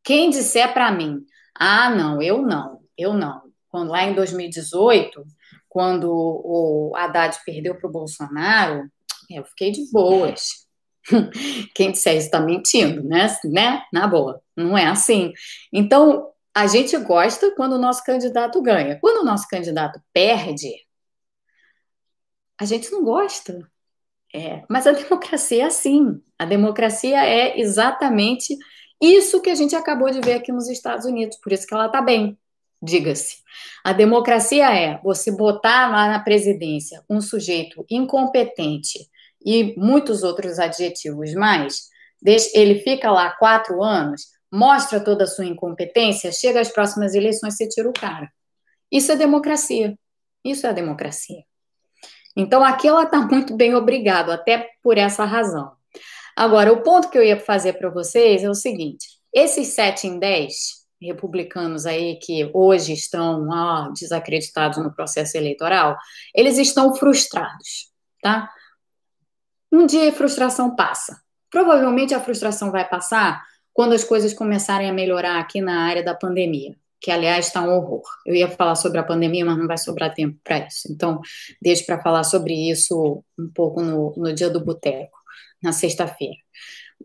Quem disser para mim, ah, não, eu não, eu não. Quando lá em 2018, quando o Haddad perdeu para o Bolsonaro, eu fiquei de boas. Quem disser isso está mentindo, né? né? Na boa, não é assim. Então, a gente gosta quando o nosso candidato ganha. Quando o nosso candidato perde, a gente não gosta. É, mas a democracia é assim. A democracia é exatamente isso que a gente acabou de ver aqui nos Estados Unidos, por isso que ela está bem, diga-se. A democracia é você botar lá na presidência um sujeito incompetente e muitos outros adjetivos mais, ele fica lá quatro anos, mostra toda a sua incompetência, chega às próximas eleições, você tira o cara. Isso é democracia. Isso é democracia. Então, aqui ela está muito bem obrigado, até por essa razão. Agora, o ponto que eu ia fazer para vocês é o seguinte: esses 7 em 10 republicanos aí que hoje estão desacreditados no processo eleitoral, eles estão frustrados, tá? Um dia a frustração passa. Provavelmente a frustração vai passar quando as coisas começarem a melhorar aqui na área da pandemia, que aliás está um horror. Eu ia falar sobre a pandemia, mas não vai sobrar tempo para isso. Então, deixo para falar sobre isso um pouco no, no dia do boteco, na sexta-feira.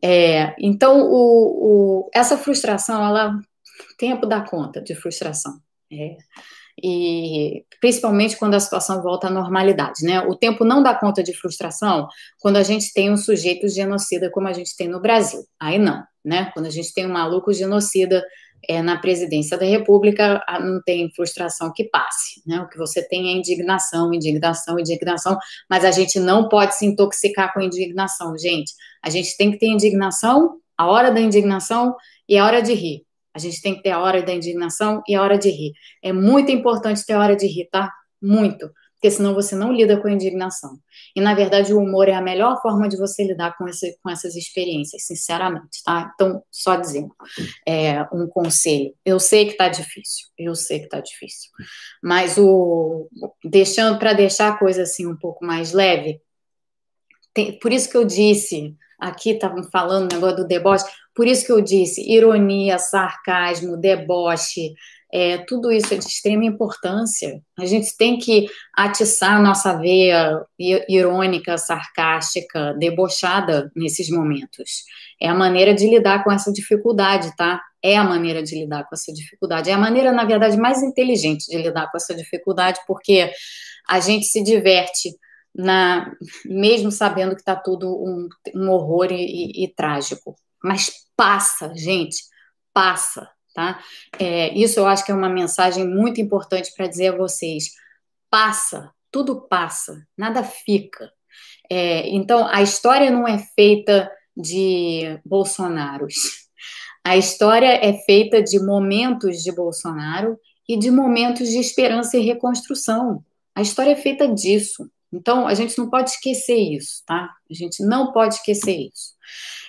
É, então, o, o, essa frustração, ela tempo dá conta de frustração. É, e principalmente quando a situação volta à normalidade, né? O tempo não dá conta de frustração quando a gente tem um sujeito genocida como a gente tem no Brasil. Aí não né? Quando a gente tem um maluco genocida é, na presidência da República, não tem frustração que passe, né? O que você tem é indignação, indignação, indignação, mas a gente não pode se intoxicar com indignação, gente. A gente tem que ter indignação, a hora da indignação e a hora de rir. A gente tem que ter a hora da indignação e a hora de rir. É muito importante ter a hora de rir, tá? Muito porque senão você não lida com a indignação. E, na verdade, o humor é a melhor forma de você lidar com, esse, com essas experiências, sinceramente, tá? Então, só dizendo, é, um conselho. Eu sei que tá difícil, eu sei que tá difícil, mas o deixando para deixar a coisa assim um pouco mais leve, tem, por isso que eu disse, aqui estavam falando o negócio do deboche, por isso que eu disse, ironia, sarcasmo, deboche, é, tudo isso é de extrema importância. A gente tem que atiçar a nossa veia irônica, sarcástica, debochada nesses momentos. É a maneira de lidar com essa dificuldade, tá? É a maneira de lidar com essa dificuldade. É a maneira, na verdade, mais inteligente de lidar com essa dificuldade, porque a gente se diverte na, mesmo sabendo que está tudo um, um horror e, e, e trágico. Mas passa, gente, passa tá? É, isso eu acho que é uma mensagem muito importante para dizer a vocês. Passa, tudo passa, nada fica. É, então, a história não é feita de Bolsonaros. A história é feita de momentos de Bolsonaro e de momentos de esperança e reconstrução. A história é feita disso. Então, a gente não pode esquecer isso, tá? A gente não pode esquecer isso.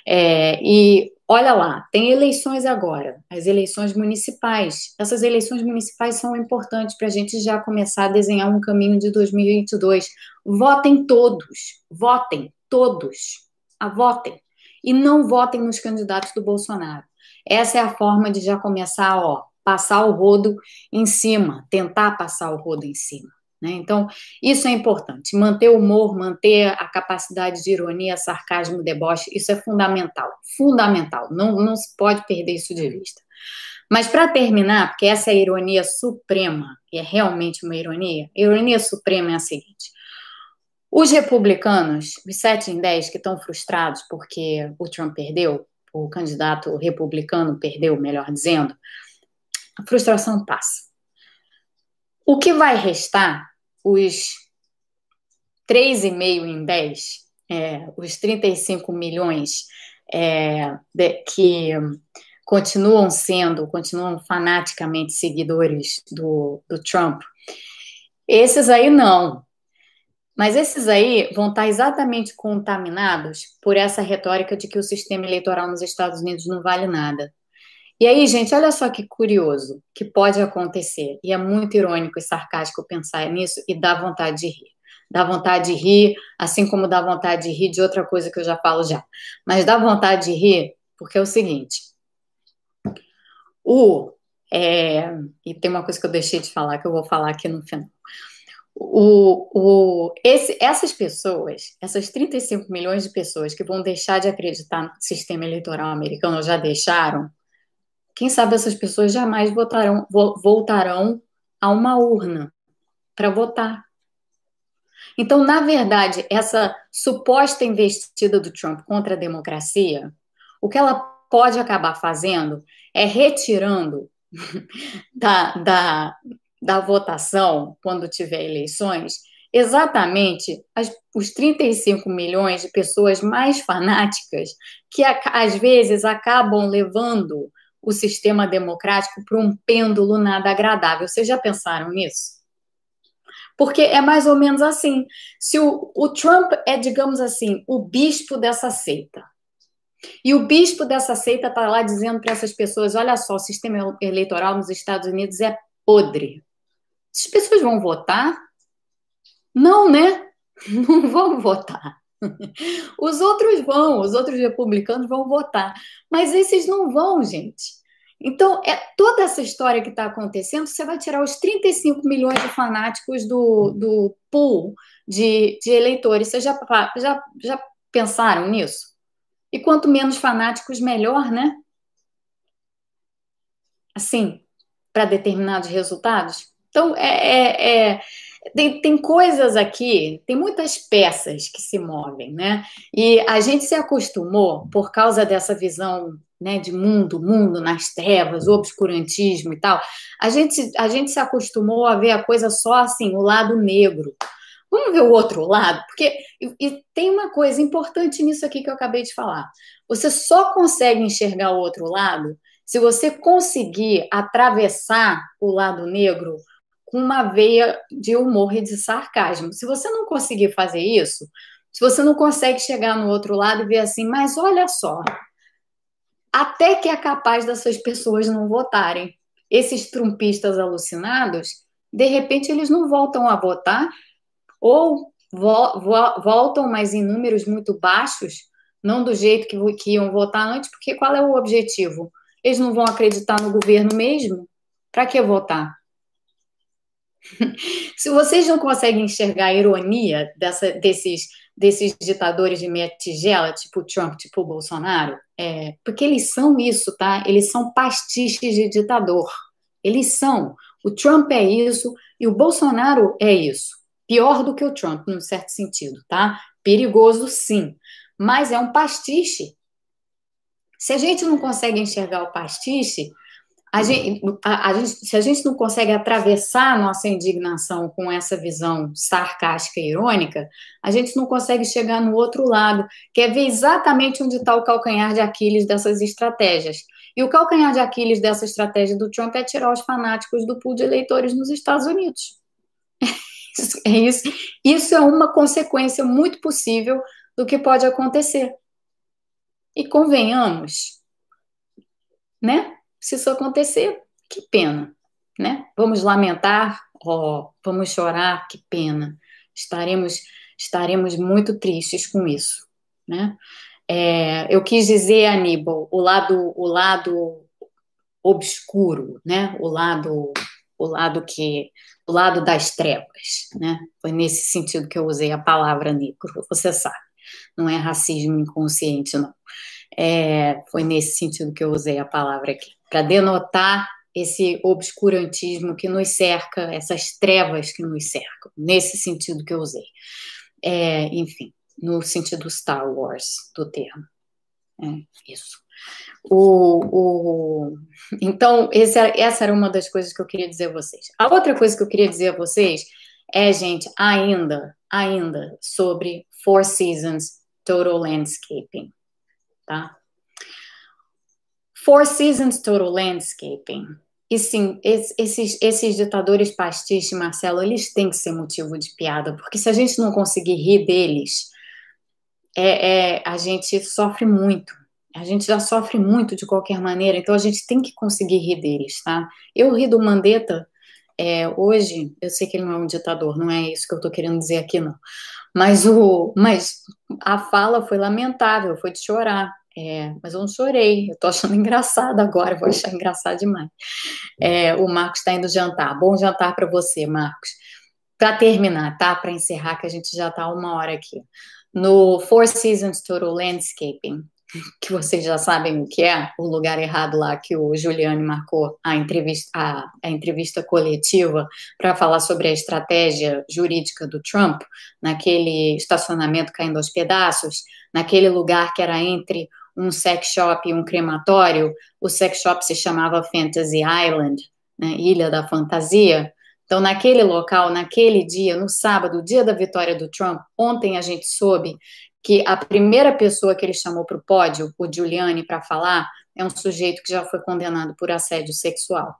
É, e Olha lá, tem eleições agora, as eleições municipais. Essas eleições municipais são importantes para a gente já começar a desenhar um caminho de 2022. Votem todos, votem todos, a votem. E não votem nos candidatos do Bolsonaro. Essa é a forma de já começar, ó, passar o rodo em cima, tentar passar o rodo em cima. Né? Então, isso é importante. Manter o humor, manter a capacidade de ironia, sarcasmo, deboche, isso é fundamental. Fundamental. Não, não se pode perder isso de vista. Mas, para terminar, porque essa é a ironia suprema, e é realmente uma ironia, a ironia suprema é a seguinte. Os republicanos, os 7 em 10 que estão frustrados porque o Trump perdeu, o candidato republicano perdeu, melhor dizendo, a frustração passa. O que vai restar os 3,5 em 10, é, os 35 milhões é, de, que continuam sendo, continuam fanaticamente seguidores do, do Trump, esses aí não. Mas esses aí vão estar exatamente contaminados por essa retórica de que o sistema eleitoral nos Estados Unidos não vale nada. E aí, gente, olha só que curioso que pode acontecer. E é muito irônico e sarcástico pensar nisso e dá vontade de rir. Dá vontade de rir, assim como dá vontade de rir de outra coisa que eu já falo já. Mas dá vontade de rir porque é o seguinte. O é, e tem uma coisa que eu deixei de falar que eu vou falar aqui no final. O, o, esse, essas pessoas, essas 35 milhões de pessoas que vão deixar de acreditar no sistema eleitoral americano, já deixaram, quem sabe essas pessoas jamais votarão, voltarão a uma urna para votar. Então, na verdade, essa suposta investida do Trump contra a democracia, o que ela pode acabar fazendo é retirando da, da, da votação, quando tiver eleições, exatamente as, os 35 milhões de pessoas mais fanáticas que, às vezes, acabam levando o sistema democrático para um pêndulo nada agradável. Vocês já pensaram nisso? Porque é mais ou menos assim. Se o, o Trump é, digamos assim, o bispo dessa seita, e o bispo dessa seita está lá dizendo para essas pessoas: olha só, o sistema eleitoral nos Estados Unidos é podre. As pessoas vão votar? Não, né? Não vão votar. Os outros vão, os outros republicanos vão votar, mas esses não vão, gente. Então, é toda essa história que está acontecendo, você vai tirar os 35 milhões de fanáticos do, do pool de, de eleitores. Vocês já, já, já pensaram nisso? E quanto menos fanáticos, melhor, né? Assim, para determinados resultados. Então, é, é, é tem, tem coisas aqui, tem muitas peças que se movem, né? E a gente se acostumou, por causa dessa visão né, de mundo, mundo nas trevas, obscurantismo e tal, a gente, a gente se acostumou a ver a coisa só assim, o lado negro. Vamos ver o outro lado? Porque e, e tem uma coisa importante nisso aqui que eu acabei de falar. Você só consegue enxergar o outro lado se você conseguir atravessar o lado negro com uma veia de humor e de sarcasmo. Se você não conseguir fazer isso, se você não consegue chegar no outro lado e ver assim, mas olha só, até que é capaz dessas pessoas não votarem. Esses trumpistas alucinados, de repente eles não voltam a votar ou vo vo voltam, mas em números muito baixos, não do jeito que, que iam votar antes, porque qual é o objetivo? Eles não vão acreditar no governo mesmo? Para que votar? Se vocês não conseguem enxergar a ironia dessa, desses, desses ditadores de meia tigela, tipo Trump, tipo Bolsonaro, é, porque eles são isso, tá? Eles são pastiches de ditador. Eles são. O Trump é isso e o Bolsonaro é isso. Pior do que o Trump, num certo sentido, tá? Perigoso, sim. Mas é um pastiche. Se a gente não consegue enxergar o pastiche, a gente, a, a gente, se a gente não consegue atravessar a nossa indignação com essa visão sarcástica e irônica, a gente não consegue chegar no outro lado, que é ver exatamente onde está o calcanhar de Aquiles dessas estratégias. E o calcanhar de Aquiles dessa estratégia do Trump é tirar os fanáticos do pool de eleitores nos Estados Unidos. É isso, isso é uma consequência muito possível do que pode acontecer. E convenhamos, né? Se isso acontecer, que pena, né? Vamos lamentar, oh, vamos chorar, que pena. Estaremos, estaremos muito tristes com isso, né? É, eu quis dizer, Aníbal, o lado, o lado obscuro, né? O lado, o lado que, o lado das trevas, né? Foi nesse sentido que eu usei a palavra negro. Você sabe, não é racismo inconsciente, não. É, foi nesse sentido que eu usei a palavra aqui, para denotar esse obscurantismo que nos cerca, essas trevas que nos cercam, nesse sentido que eu usei. É, enfim, no sentido Star Wars do termo. É, isso. O, o, então, esse, essa era uma das coisas que eu queria dizer a vocês. A outra coisa que eu queria dizer a vocês é, gente, ainda, ainda sobre Four Seasons Total Landscaping, tá? Four Seasons Total Landscaping. E sim, esses, esses ditadores pastiche, Marcelo, eles têm que ser motivo de piada, porque se a gente não conseguir rir deles, é, é, a gente sofre muito. A gente já sofre muito de qualquer maneira, então a gente tem que conseguir rir deles, tá? Eu ri do Mandetta é, hoje, eu sei que ele não é um ditador, não é isso que eu tô querendo dizer aqui, não. Mas, o, mas a fala foi lamentável, foi de chorar. É, mas eu não chorei, eu tô achando engraçado agora, vou achar engraçado demais. É, o Marcos está indo jantar. Bom jantar para você, Marcos. Para terminar, tá? Para encerrar, que a gente já está uma hora aqui. No Four Seasons Total Landscaping, que vocês já sabem o que é, o lugar errado lá que o Giuliani marcou a entrevista, a, a entrevista coletiva para falar sobre a estratégia jurídica do Trump, naquele estacionamento caindo aos pedaços, naquele lugar que era entre um sex shop e um crematório, o sex shop se chamava Fantasy Island, né, Ilha da Fantasia. Então, naquele local, naquele dia, no sábado, dia da vitória do Trump, ontem a gente soube que a primeira pessoa que ele chamou para o pódio, o Giuliani, para falar, é um sujeito que já foi condenado por assédio sexual.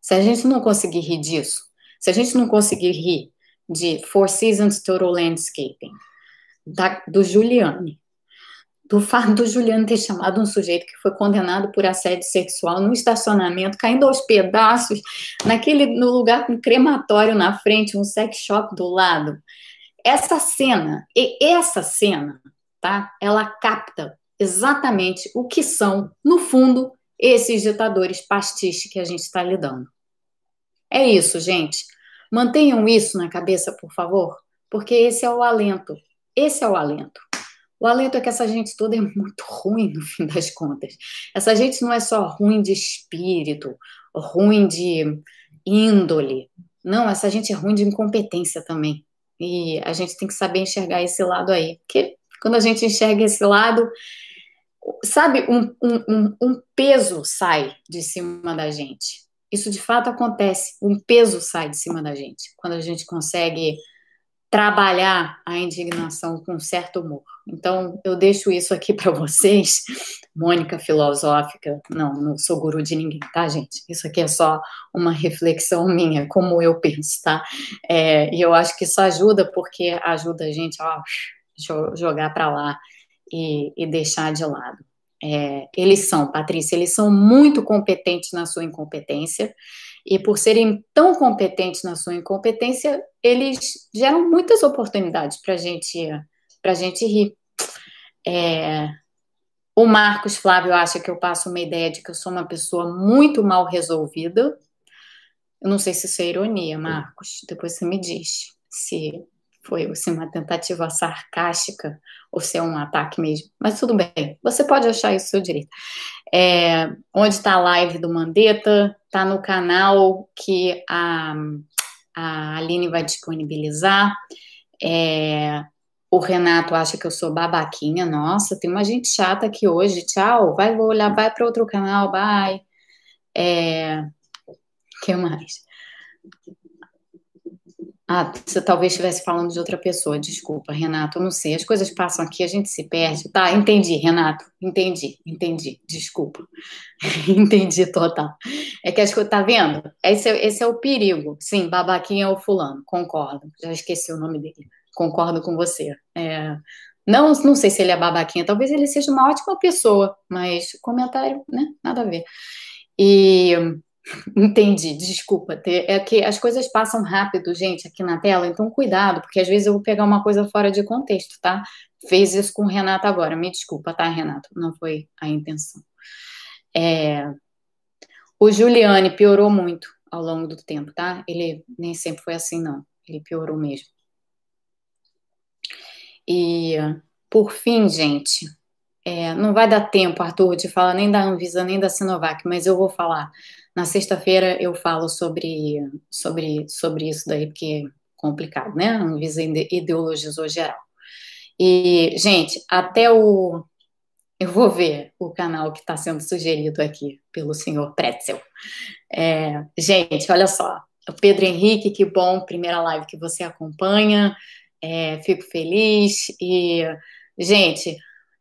Se a gente não conseguir rir disso, se a gente não conseguir rir de Four Seasons Total Landscaping, da, do Giuliani, do fato do Juliano ter chamado um sujeito que foi condenado por assédio sexual no estacionamento, caindo aos pedaços, naquele no lugar com crematório na frente, um sex shop do lado. Essa cena, e essa cena, tá? Ela capta exatamente o que são, no fundo, esses ditadores pastiche que a gente está lidando. É isso, gente. Mantenham isso na cabeça, por favor, porque esse é o alento esse é o alento. O alento é que essa gente toda é muito ruim, no fim das contas. Essa gente não é só ruim de espírito, ruim de índole. Não, essa gente é ruim de incompetência também. E a gente tem que saber enxergar esse lado aí. Porque quando a gente enxerga esse lado, sabe, um, um, um peso sai de cima da gente. Isso de fato acontece. Um peso sai de cima da gente. Quando a gente consegue trabalhar a indignação com certo humor. Então, eu deixo isso aqui para vocês. Mônica filosófica, não, não sou guru de ninguém, tá, gente? Isso aqui é só uma reflexão minha, como eu penso, tá? É, e eu acho que isso ajuda, porque ajuda a gente a jogar para lá e, e, deixar de lado. É, eles são, Patrícia, eles são muito competentes na sua incompetência, e por serem tão competentes na sua incompetência, eles geram muitas oportunidades para gente, a gente rir. É, o Marcos Flávio acha que eu passo uma ideia de que eu sou uma pessoa muito mal resolvida. Eu não sei se isso é ironia, Marcos. Depois você me diz se foi assim, uma tentativa sarcástica ou se é um ataque mesmo. Mas tudo bem, você pode achar isso seu direito. É, onde está a live do Mandetta? Está no canal que a, a Aline vai disponibilizar. É, o Renato acha que eu sou babaquinha. Nossa, tem uma gente chata aqui hoje. Tchau. Vai, vou olhar, vai para outro canal. Bye. É, que mais? Ah, você talvez estivesse falando de outra pessoa, desculpa, Renato, eu não sei. As coisas passam aqui, a gente se perde. Tá, entendi, Renato, entendi, entendi, desculpa. entendi total. É que as coisas, tá vendo? Esse, é, esse é o perigo. Sim, babaquinha é o fulano, concordo. Já esqueci o nome dele. Concordo com você. É, Não, não sei se ele é babaquinha, talvez ele seja uma ótima pessoa, mas comentário, né? Nada a ver. E entendi, desculpa. É que as coisas passam rápido, gente, aqui na tela, então cuidado, porque às vezes eu vou pegar uma coisa fora de contexto, tá? Fez isso com o Renato agora. Me desculpa, tá, Renato? Não foi a intenção. É... O Giuliani piorou muito ao longo do tempo, tá? Ele nem sempre foi assim, não. Ele piorou mesmo. E, por fim, gente, é, não vai dar tempo, Arthur, de falar nem da Anvisa nem da Sinovac, mas eu vou falar. Na sexta-feira eu falo sobre, sobre, sobre isso daí, porque é complicado, né? A Anvisa ideologizou geral. E, gente, até o. Eu vou ver o canal que está sendo sugerido aqui pelo senhor Pretzel. É, gente, olha só. Pedro Henrique, que bom, primeira live que você acompanha. É, fico feliz e, gente,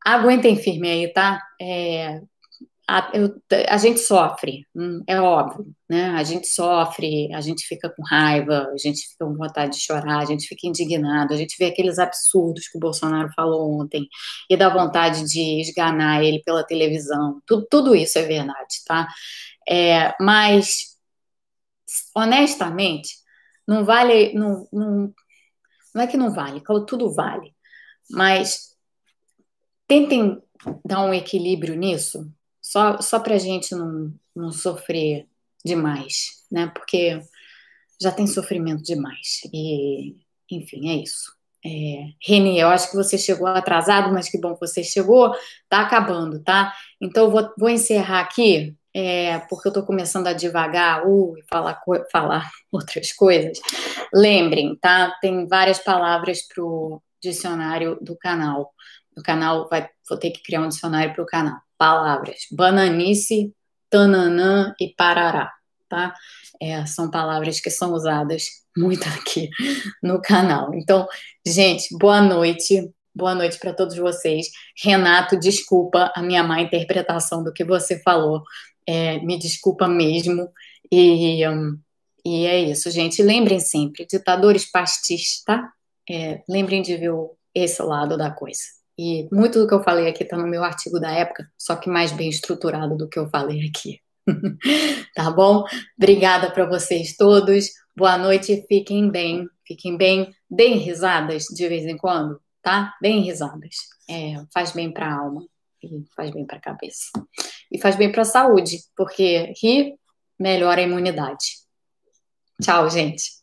aguentem firme aí, tá? É, a, eu, a, gente sofre, hum, é óbvio, né? A gente sofre, a gente fica com raiva, a gente fica com vontade de chorar, a gente fica indignado, a gente vê aqueles absurdos que o Bolsonaro falou ontem e dá vontade de esganar ele pela televisão. Tudo, tudo isso é verdade, tá? É, mas, honestamente, não vale, não, não, não é que não vale, tudo vale, mas tentem dar um equilíbrio nisso, só, só para a gente não, não sofrer demais, né? Porque já tem sofrimento demais. E, enfim, é isso. É, Reni, eu acho que você chegou atrasado, mas que bom que você chegou. Tá acabando, tá? Então, eu vou, vou encerrar aqui, é, porque eu estou começando a devagar uh, e falar, falar outras coisas. Lembrem, tá? Tem várias palavras para o dicionário do canal. O canal vai, vou ter que criar um dicionário para o canal. Palavras: bananice, tananã e parará, tá? É, são palavras que são usadas muito aqui no canal. Então, gente, boa noite. Boa noite para todos vocês. Renato, desculpa a minha má interpretação do que você falou. É, me desculpa mesmo. E, um, e é isso, gente. Lembrem sempre, ditadores pastis, tá? É, lembrem de ver esse lado da coisa. E muito do que eu falei aqui está no meu artigo da época, só que mais bem estruturado do que eu falei aqui. tá bom? Obrigada para vocês todos. Boa noite, fiquem bem, fiquem bem, deem risadas de vez em quando, tá? Deem risadas. É, faz bem para a alma e faz bem para a cabeça. E faz bem para a saúde, porque rir melhora a imunidade. Tchau, gente.